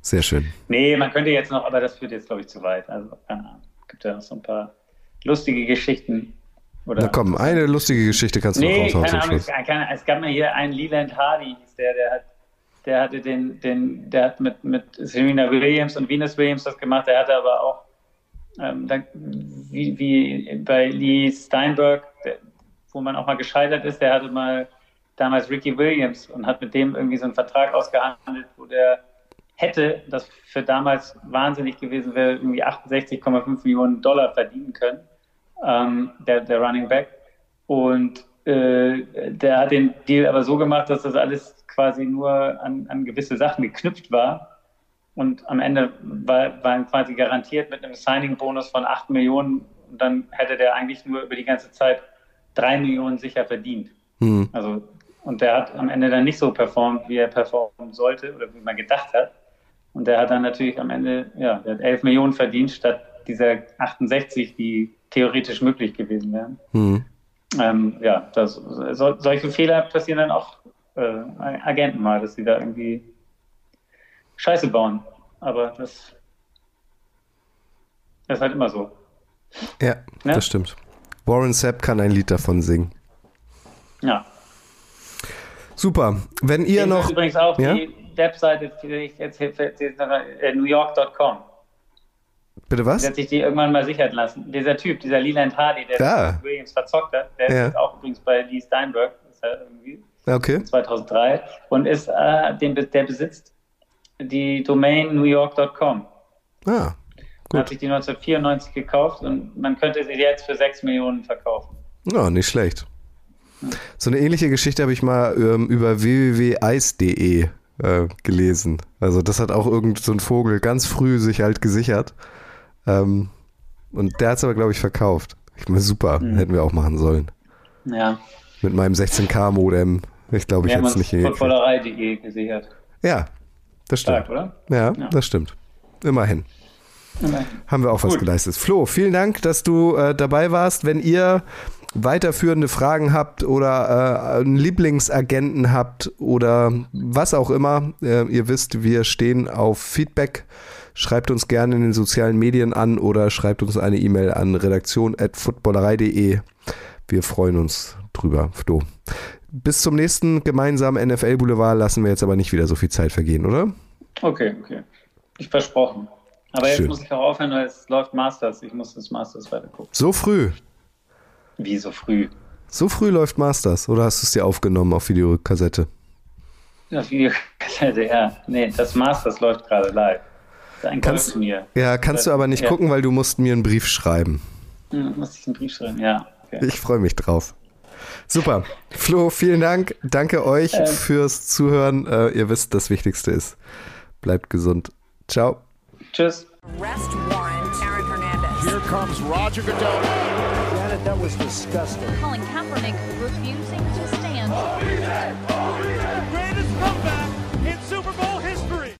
Speaker 5: Sehr schön.
Speaker 6: Nee, man könnte jetzt noch, aber das führt jetzt, glaube ich, zu weit. Also, keine Ahnung. Gibt ja noch so ein paar lustige Geschichten. Oder
Speaker 5: Na komm, eine lustige Geschichte kannst du nee, noch raushauen.
Speaker 6: Keine Ahnung, es, keine, es gab mal hier einen Leland Hardy, hieß der, der hat, der hatte den, den, der hat mit, mit Serena Williams und Venus Williams das gemacht, der hatte aber auch ähm, da, wie, wie, bei Lee Steinberg, der, wo man auch mal gescheitert ist, der hatte mal damals Ricky Williams und hat mit dem irgendwie so einen Vertrag ausgehandelt, wo der hätte, das für damals wahnsinnig gewesen wäre, irgendwie 68,5 Millionen Dollar verdienen können, ähm, der, der Running Back. Und äh, der hat den Deal aber so gemacht, dass das alles quasi nur an, an gewisse Sachen geknüpft war und am Ende war, war quasi garantiert mit einem Signing-Bonus von 8 Millionen und dann hätte der eigentlich nur über die ganze Zeit 3 Millionen sicher verdient. Mhm. Also, und der hat am Ende dann nicht so performt, wie er performen sollte oder wie man gedacht hat. Und der hat dann natürlich am Ende, ja, der hat 11 Millionen verdient statt dieser 68, die theoretisch möglich gewesen wären. Mhm. Ähm, ja, das, so, solche Fehler passieren dann auch äh, Agenten mal, dass sie da irgendwie Scheiße bauen. Aber das, das ist halt immer so.
Speaker 5: Ja, ne? das stimmt. Warren Sapp kann ein Lied davon singen.
Speaker 6: Ja.
Speaker 5: Super. Wenn ihr
Speaker 6: ich
Speaker 5: noch.
Speaker 6: Übrigens auch ja? die Webseite, äh, newyork.com.
Speaker 5: Bitte was?
Speaker 6: Der hat sich die irgendwann mal sichern lassen. Dieser Typ, dieser Leland Hardy, der
Speaker 5: ja.
Speaker 6: Williams verzockt hat, der ja. ist auch übrigens bei Lee Steinberg, ist er irgendwie
Speaker 5: okay.
Speaker 6: 2003 und ist, äh, den, der besitzt die Domain newyork.com.
Speaker 5: Ah,
Speaker 6: gut. Hat sich die 1994 gekauft und man könnte sie jetzt für 6 Millionen verkaufen.
Speaker 5: Ja, nicht schlecht. So eine ähnliche Geschichte habe ich mal ähm, über www.eis.de äh, gelesen. Also das hat auch irgend so ein Vogel ganz früh sich halt gesichert. Ähm, und der hat es aber, glaube ich, verkauft. Ich meine, super, mhm. hätten wir auch machen sollen.
Speaker 6: Ja.
Speaker 5: Mit meinem 16K-Modem. Ich glaube, ich hätte es nicht
Speaker 6: hingekriegt. Footballerei.de gesichert.
Speaker 5: Ja, das stimmt. Stark, oder? Ja, ja, das stimmt. Immerhin. Immerhin. Haben wir auch Gut. was geleistet. Flo, vielen Dank, dass du äh, dabei warst. Wenn ihr weiterführende Fragen habt oder äh, einen Lieblingsagenten habt oder was auch immer, äh, ihr wisst, wir stehen auf Feedback. Schreibt uns gerne in den sozialen Medien an oder schreibt uns eine E-Mail an redaktion.footballerei.de. Wir freuen uns drüber, Flo bis zum nächsten gemeinsamen NFL Boulevard lassen wir jetzt aber nicht wieder so viel Zeit vergehen, oder?
Speaker 6: Okay, okay. Ich versprochen. Aber Schön. jetzt muss ich auch aufhören, weil es läuft Masters. Ich muss das Masters weiter gucken.
Speaker 5: So früh?
Speaker 6: Wie so früh?
Speaker 5: So früh läuft Masters oder hast du es dir aufgenommen auf Videokassette?
Speaker 6: Auf Videokassette, ja. Nee, das Masters läuft gerade live. Das ein
Speaker 5: Kannst-
Speaker 6: Golfturnier.
Speaker 5: Ja, kannst du aber nicht
Speaker 6: Ja.
Speaker 5: gucken, weil du musst mir einen Brief schreiben.
Speaker 6: Hm, Muss ich einen Brief schreiben, ja. Okay.
Speaker 5: Ich freue mich drauf. Super. Flo, vielen Dank. Danke euch
Speaker 6: Ähm.
Speaker 5: fürs Zuhören. Äh, ihr wisst, das Wichtigste ist, bleibt gesund. Ciao.
Speaker 6: Tschüss.
Speaker 1: Arrest warrant. Aaron Hernandez.
Speaker 4: Here comes Roger Goodell.
Speaker 2: Janet, that was disgusting.
Speaker 3: Colin Kaepernick refusing to stand.